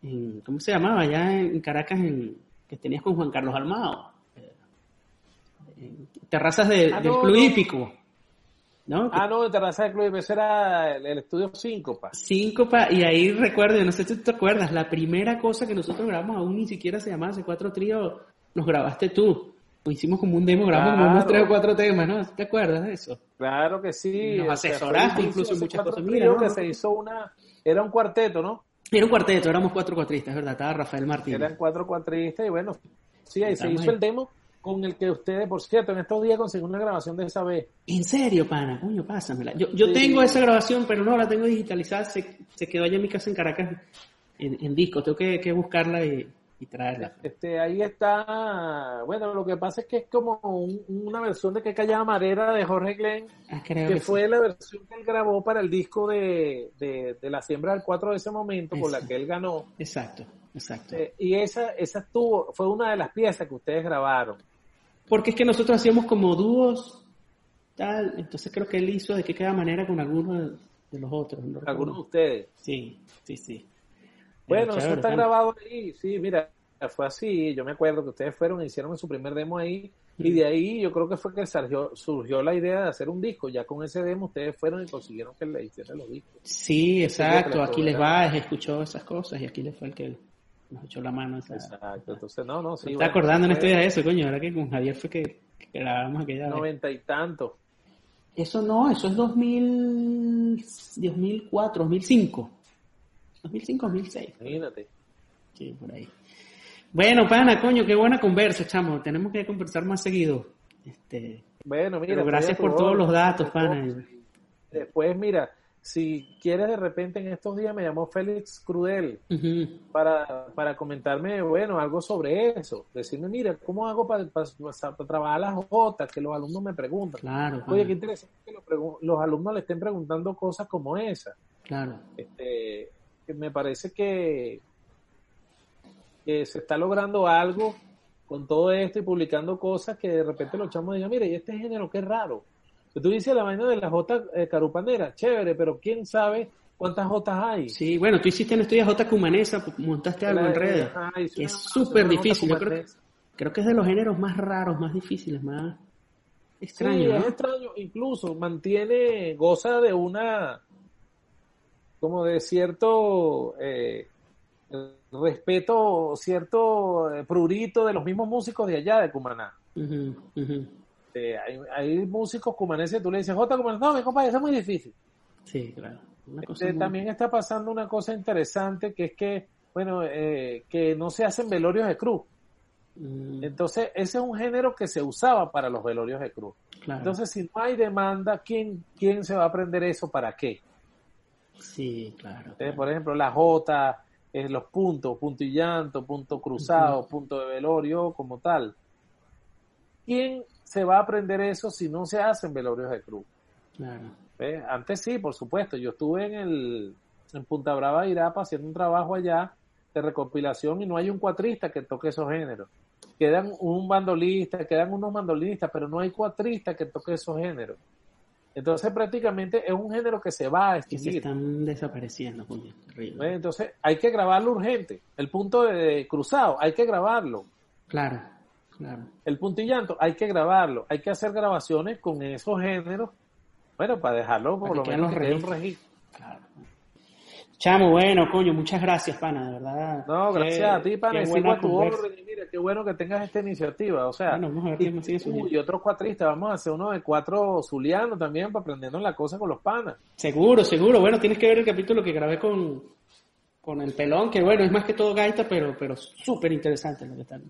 en, ¿cómo se llamaba? Allá en Caracas, en, que tenías con Juan Carlos Almado. Eh, terrazas de, ah, del Club Hípico. ¿no? Ah, no, de Terraza del Club ese era el, estudio Síncopa. Síncopa, y ahí recuerdo, no sé si tú te acuerdas, la primera cosa que nosotros grabamos aún ni siquiera se llamaba hace cuatro tríos, nos grabaste tú. hicimos como un demo, grabamos como unos tres o cuatro temas, ¿no? ¿Te acuerdas de eso? Claro que sí. Nos asesoraste incluso en muchas cosas. Mira, que se hizo una, era un cuarteto, ¿no? Era un cuarteto, éramos cuatro cuatristas, ¿verdad? Estaba Rafael Martín. Eran cuatro cuatristas y bueno, sí, ahí se hizo el demo con el que ustedes, por cierto, en estos días conseguí una grabación de esa vez. ¿En serio, pana? Coño, pásamela. Yo, yo tengo esa grabación, pero no la tengo digitalizada. Se, se quedó allá en mi casa en Caracas en, disco. Tengo que, buscarla y, traerla. Este, ahí está. Bueno, lo que pasa es que es como una versión de Que Callaba Marera de Jorge Glenn, ah, que, fue la versión que él grabó para el disco de, de, La Siembra del 4 de ese momento, por la que él ganó. Exacto, exacto. Eh, y esa, esa estuvo, fue una de las piezas que ustedes grabaron. Porque es que nosotros hacíamos como dúos, tal, entonces creo que él hizo de que cada manera con algunos de los otros. algunos de ustedes. Sí, sí, sí. Bueno, eso está grabado ahí, sí, mira, fue así, yo me acuerdo que ustedes fueron y hicieron su primer demo ahí, y de ahí yo creo que fue que surgió, surgió la idea de hacer un disco, ya con ese demo ustedes fueron y consiguieron que le hicieran los discos. Sí, exacto, aquí les va, escuchó esas cosas y aquí les fue el que nos echó la mano. Exacto, entonces no, no, sí. está acordando en de eso, coño, ahora que con Javier fue que, grabamos aquella Noventa y tanto. Eso no, eso es 2000, 2004, 2005. 2005, 2006. Imagínate. Sí, por ahí. Bueno, pana, coño, qué buena conversa, chamo. Tenemos que conversar más seguido. Este, bueno, mira. gracias por todos los datos, pana. Después, mira, si quieres de repente en estos días me llamó Félix Crudel para, para comentarme, bueno, algo sobre eso. Decirme, mira, ¿cómo hago para, para, trabajar las jotas? Que los alumnos me preguntan. Claro. Oye, qué interesante que los, alumnos le estén preguntando cosas como esa. Claro. Este, me parece que, que se está logrando algo con todo esto y publicando cosas que de repente los chamos digan, mire, y este género qué raro Tú dices la vaina de la J eh, carupanera, chévere, pero quién sabe cuántas Jotas hay. Sí, bueno, tú hiciste en estudio J cumanesa, montaste algo en redes, que es súper difícil. Yo creo creo que es de los géneros más raros, más difíciles, más extraños. Sí, es extraño, incluso mantiene, goza de una, como de cierto eh, respeto, cierto eh, prurito de los mismos músicos de allá de Cumaná. Este, hay, músicos cumaneses, tú le dices, J. Cumanes, no, mi compadre, eso es muy difícil. Sí, claro. Este, también está pasando una cosa interesante que es que, bueno, eh, que no se hacen velorios de cruz. Mm. Entonces, ese es un género que se usaba para los velorios de cruz. Entonces, si no hay demanda, ¿quién, ¿quién se va a aprender eso para qué? Sí, claro. por ejemplo, la J, eh, los puntos, punto y llanto, punto cruzado, punto de velorio, como tal. ¿Quién se va a aprender eso si no se hacen velorios de cruz. Antes sí, por supuesto. Yo estuve en el en Punta Brava, Irapa, haciendo un trabajo allá de recopilación y no hay un cuatrista que toque esos géneros. Quedan un bandolista, quedan unos mandolinistas, pero no hay cuatrista que toque esos géneros. Entonces prácticamente es un género que se va a extinguir. se están desapareciendo. Entonces hay que grabarlo urgente. El punto de cruzado, hay que grabarlo. Claro. El puntillanto hay que grabarlo, hay que hacer grabaciones con esos géneros, bueno, para dejarlo por lo menos en un registro. Chamo, bueno, coño, muchas gracias, pana, de verdad. No, gracias a ti, pana, sigo a tu orden y mira, qué bueno que tengas esta iniciativa, o sea, y, otros cuatristas, vamos a hacer uno de cuatro zulianos también para aprendernos la cosa con los panas. Seguro, seguro, bueno, tienes que ver el capítulo que grabé con, con el pelón, que bueno, es más que todo gaita, pero, pero súper interesante lo que están.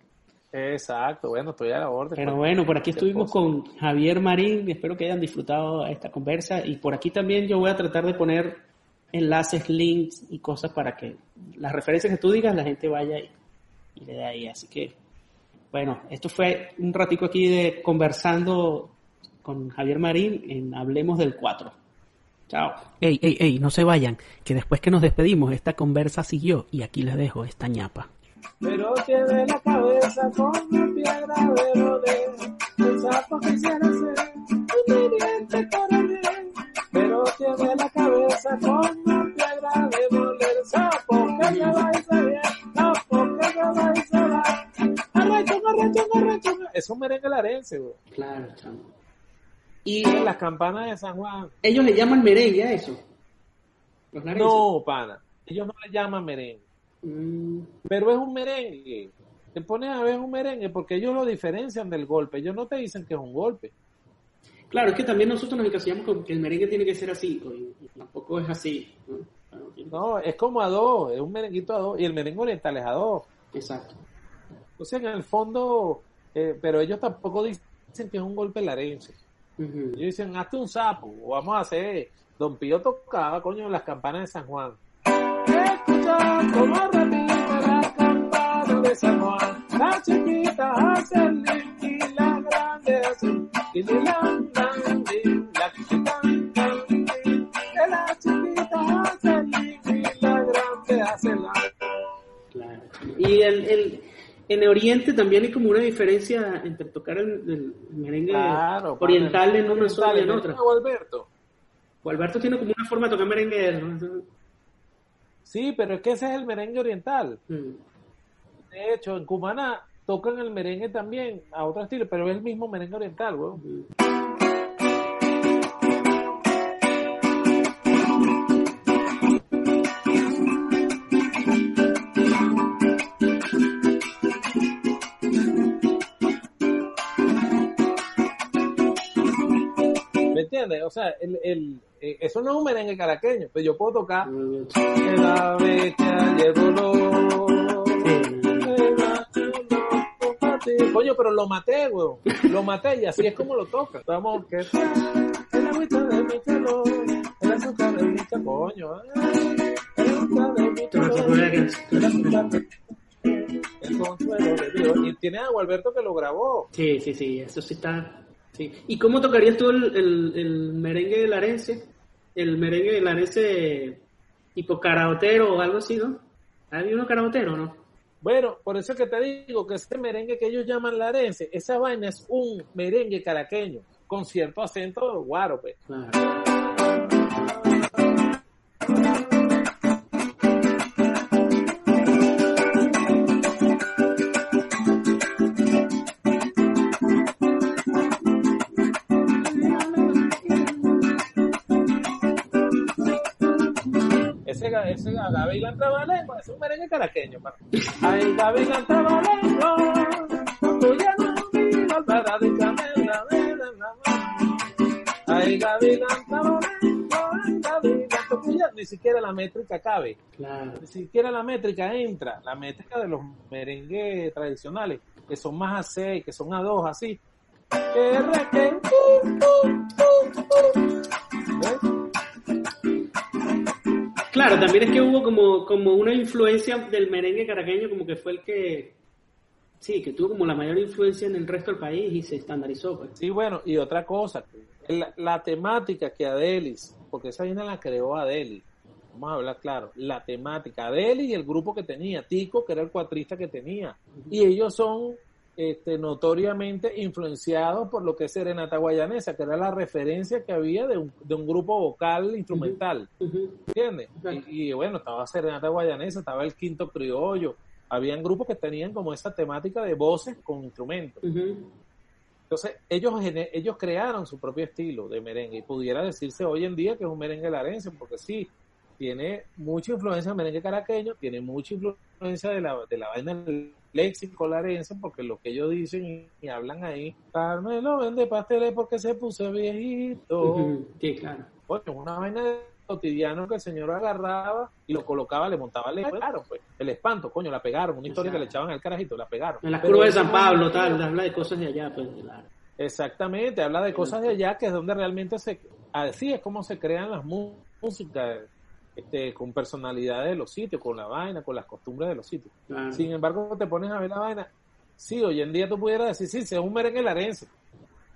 Exacto, bueno, estoy a la orden. Pero bueno, por aquí estuvimos con Javier Marín, espero que hayan disfrutado esta conversa y por aquí también yo voy a tratar de poner enlaces, links y cosas para que las referencias que tú digas la gente vaya y, y le dé ahí. Así que, bueno, esto fue un ratico aquí de conversando con Javier Marín en Hablemos del 4. Chao. Ey, ey, ey, no se vayan, que después que nos despedimos esta conversa siguió y aquí les dejo esta ñapa. Pero tiene la cabeza como piedra de roder, el sapo quisiera ser un tiene la cabeza como piedra de roder, sapo que ya va y se bien, sapo que ya va y se va, arrecho, arrecho, arrecho, es un merengue larense, güey. Claro, chamo. Y en las campanas de San Juan. Ellos le llaman merengue a eso. no, pana. Ellos no le llaman merengue. Mm. Pero es un merengue. Te pones a ver un merengue porque ellos lo diferencian del golpe. Ellos no te dicen que es un golpe. Claro, es que también nosotros nos encasillamos con que el merengue tiene que ser así. Y tampoco es así. ¿no? es como a dos. Es un merenguito a dos. Y el merengue oriental es a dos. Exacto. O sea, en el fondo. Eh, pero ellos tampoco dicen que es un golpe larense. Ellos dicen, hazte un sapo. O vamos a hacer. Don Pío tocaba, coño, las campanas de San Juan escucha como repite la campana de San Juan. Y y la Claro. Y el, el, en Oriente también hay como una diferencia entre tocar el, merengue oriental en una zona y en otra. O Alberto. O Alberto tiene como una forma de tocar merengue. Sí, pero es que ese es el merengue oriental. Mm. De hecho, en Cumaná tocan el merengue también a otro estilo, pero es el mismo merengue oriental, weón. Mm. Entiendes? O sea, el, el eh, eso no es un merengue caraqueño, pero yo puedo tocar la beca llegó Coño, pero lo maté, weón. Lo maté y así es como lo toca. Vamos, que el agüita de mi calor, el azúcar de mi coño. El azúcar de mi calor, el azúcar de el consuelo de Dios. Y tiene a que lo grabó. Sí, sí, sí, eso sí está. Sí. ¿Y cómo tocarías tú el, el, el merengue de Larense? el merengue larense tipo caraotero o algo así, ¿no? ¿Hay uno caraotero no? Bueno, por eso que te digo que ese merengue que ellos llaman larense, esa vaina es un merengue caraqueño, con cierto acento guaro, pues. Ese Gavilán Trabalengo, es un merengue caraqueño, Ay, Gavilán Trabalengo, tú ya no vino para Ay, Trabalengo, Gavilán, ni siquiera la métrica cabe. Claro. Ni siquiera la métrica entra. La métrica de los merengues tradicionales, que son más a 6, que son a 2, así. Que re, ¿Ves? Claro, también es que hubo como, como una influencia del merengue caraqueño, como que fue el que, sí, que tuvo como la mayor influencia en el resto del país y se estandarizó. Pues. Sí, bueno, y otra cosa, la, temática que Adelis, porque esa vaina la creó Adelis, vamos a hablar claro, la temática, Adelis y el grupo que tenía, Tico, que era el cuatrista que tenía, y ellos son este, notoriamente influenciados por lo que es Serenata Guayanesa, que era la referencia que había de un, de un grupo vocal instrumental. ¿Entiendes? Y, bueno, estaba Serenata Guayanesa, estaba el Quinto Criollo, habían grupos que tenían como esa temática de voces con instrumentos. Entonces, ellos, ellos crearon su propio estilo de merengue y pudiera decirse hoy en día que es un merengue larense, porque sí, tiene mucha influencia del merengue caraqueño, tiene mucha influencia de la, de la vaina del léxico larense, porque lo que ellos dicen y, hablan ahí, Carmelo vende pasteles porque se puso viejito. Sí, claro. Oye, una vaina de cotidiano que el señor agarraba y lo colocaba, le montaba el claro, pues, el espanto, coño, la pegaron, una historia que le echaban al carajito, la pegaron. En la curva de San Pablo, tal, habla de cosas de allá, pues, claro. Exactamente, habla de cosas de allá, que es donde realmente se, así es como se crean las músicas este, con personalidades de los sitios, con la vaina, con las costumbres de los sitios. Sin embargo, te pones a ver la vaina. Sí, hoy en día tú pudieras decir, sí, es un merengue larense,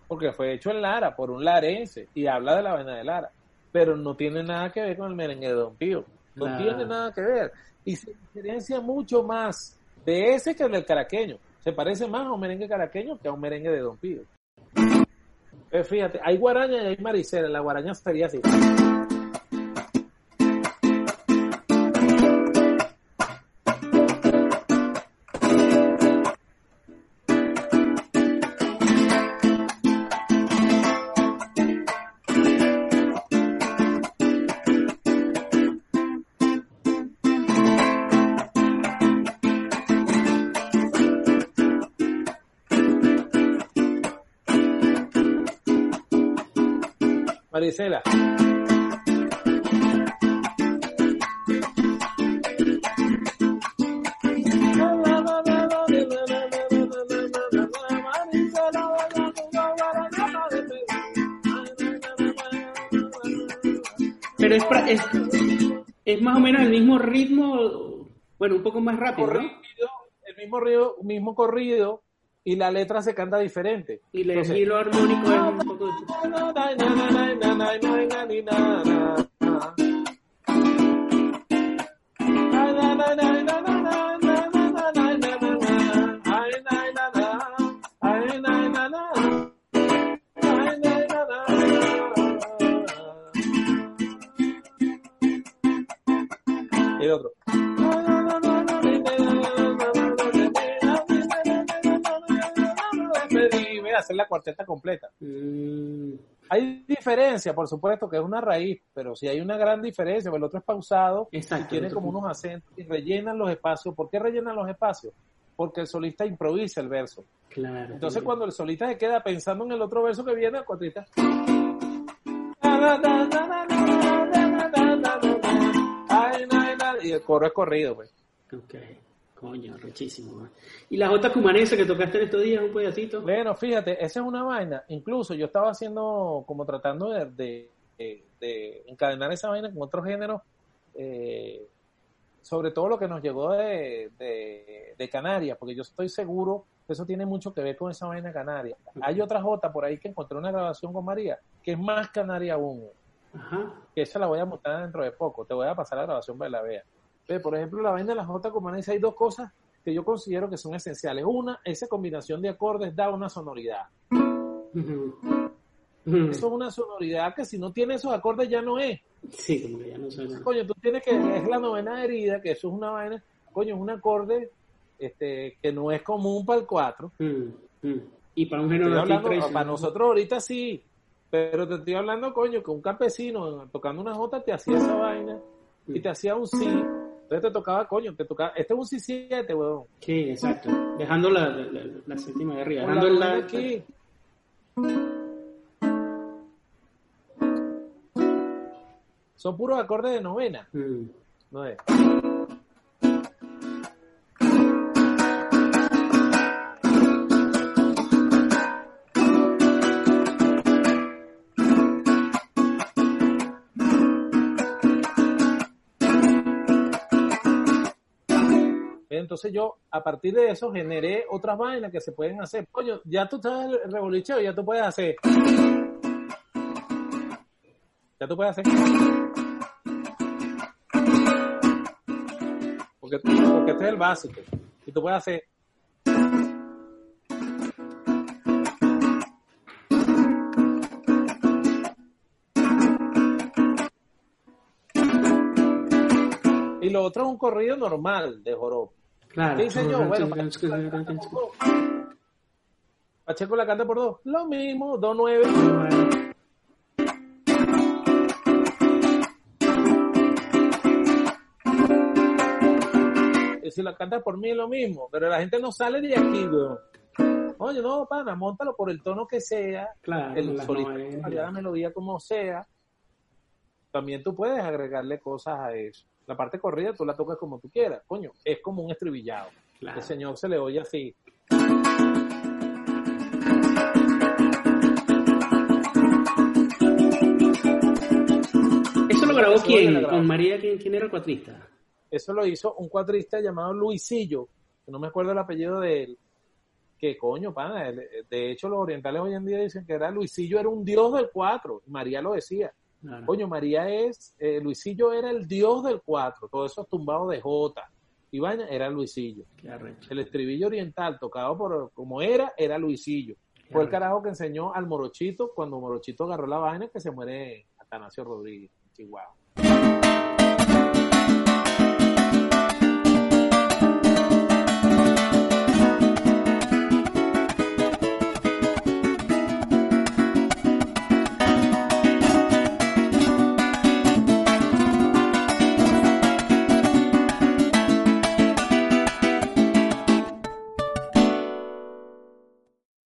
porque fue hecho en Lara, por un larense, y habla de la vaina de Lara, pero no tiene nada que ver con el merengue de Don Pío. No tiene nada que ver. Y se diferencia mucho más de ese que del caraqueño. Se parece más a un merengue caraqueño que a un merengue de Don Pío. Pues fíjate, hay guaraña y hay maricera. La guaraña sería así. Marisela. Pero es, es, es, más o menos el mismo ritmo, bueno, un poco más rápido. Corrido, El mismo, río, mismo corrido, y la letra se canta diferente. Y el estilo armónico es un poco... hacer la cuarteta completa. Mm. Hay diferencia, por supuesto, que es una raíz, pero si hay una gran diferencia, el otro es pausado y tiene como unos acentos y rellenan los espacios. ¿Por qué rellenan los espacios? Porque el solista improvisa el verso. Claro. Entonces, cuando el solista se queda pensando en el otro verso que viene, cuatrista. Y el coro es corrido, pues. Okay. Coño, rechísimo. ¿Y la Jota Cumanesa que tocaste en estos días, un pedacito? Bueno, fíjate, esa es una vaina. Incluso yo estaba haciendo, como tratando de, de, encadenar esa vaina con otros géneros, eh, sobre todo lo que nos llegó de, de, Canarias, porque yo estoy seguro que eso tiene mucho que ver con esa vaina canaria. Hay otra Jota por ahí que encontré una grabación con María, que es más canaria aún. Ajá. Que esa la voy a montar dentro de poco. Te voy a pasar la grabación para que la veas por ejemplo, la vaina de la J Comanense hay dos cosas que yo considero que son esenciales. Una, esa combinación de acordes da una sonoridad. Eso es una sonoridad que si no tiene esos acordes ya no es. Sí, como que ya no suena. Coño, tú tienes que, es la novena herida, que eso es una vaina, coño, es un acorde este, que no es común para el 4. Y para un género Para nosotros ahorita sí, pero te estoy hablando, coño, que un campesino tocando una J te hacía esa vaina y te hacía un sí entonces te tocaba, coño, te tocaba. Este es un C7, weón. Sí, exacto. Dejando la, la, séptima de arriba. Dejando la, aquí. Son puros acordes de novena. Mm. No es. Entonces yo, a partir de eso, generé otras vainas que se pueden hacer. Coño, ya tú estás el revolucheo, ya tú puedes hacer. Ya tú puedes hacer. Porque, porque este es el básico. Y tú puedes hacer. Y lo otro es un corrido normal de joropo. Claro. ¿Qué hice yo? Bueno, Pacheco la canta por dos. Lo mismo, dos nueve. Y si la canta por mí es lo mismo, pero la gente no sale de aquí, weón. Oye, no, pana, montalo por el tono que sea, claro, el solista, la melodía como sea. También tú puedes agregarle cosas a eso. La parte corrida tú la tocas como tú quieras. Coño, es como un estribillado. El señor se le oye así. Eso es lo grabó quién? ¿Con María quién, quién era el cuatrista? Eso lo hizo un cuatrista llamado Luisillo, que no me acuerdo el apellido de él. Que coño, pana, de hecho los orientales hoy en día dicen que era Luisillo era un dios del cuatro, María lo decía. Coño, María es, eh, Luisillo era el dios del cuatro, todo eso tumbado de Jota. Y vaina era Luisillo. El estribillo oriental tocado por como era, era Luisillo. Fue el carajo que enseñó al Morochito cuando Morochito agarró la vaina que se muere Atanasio Rodríguez, Chihuahua.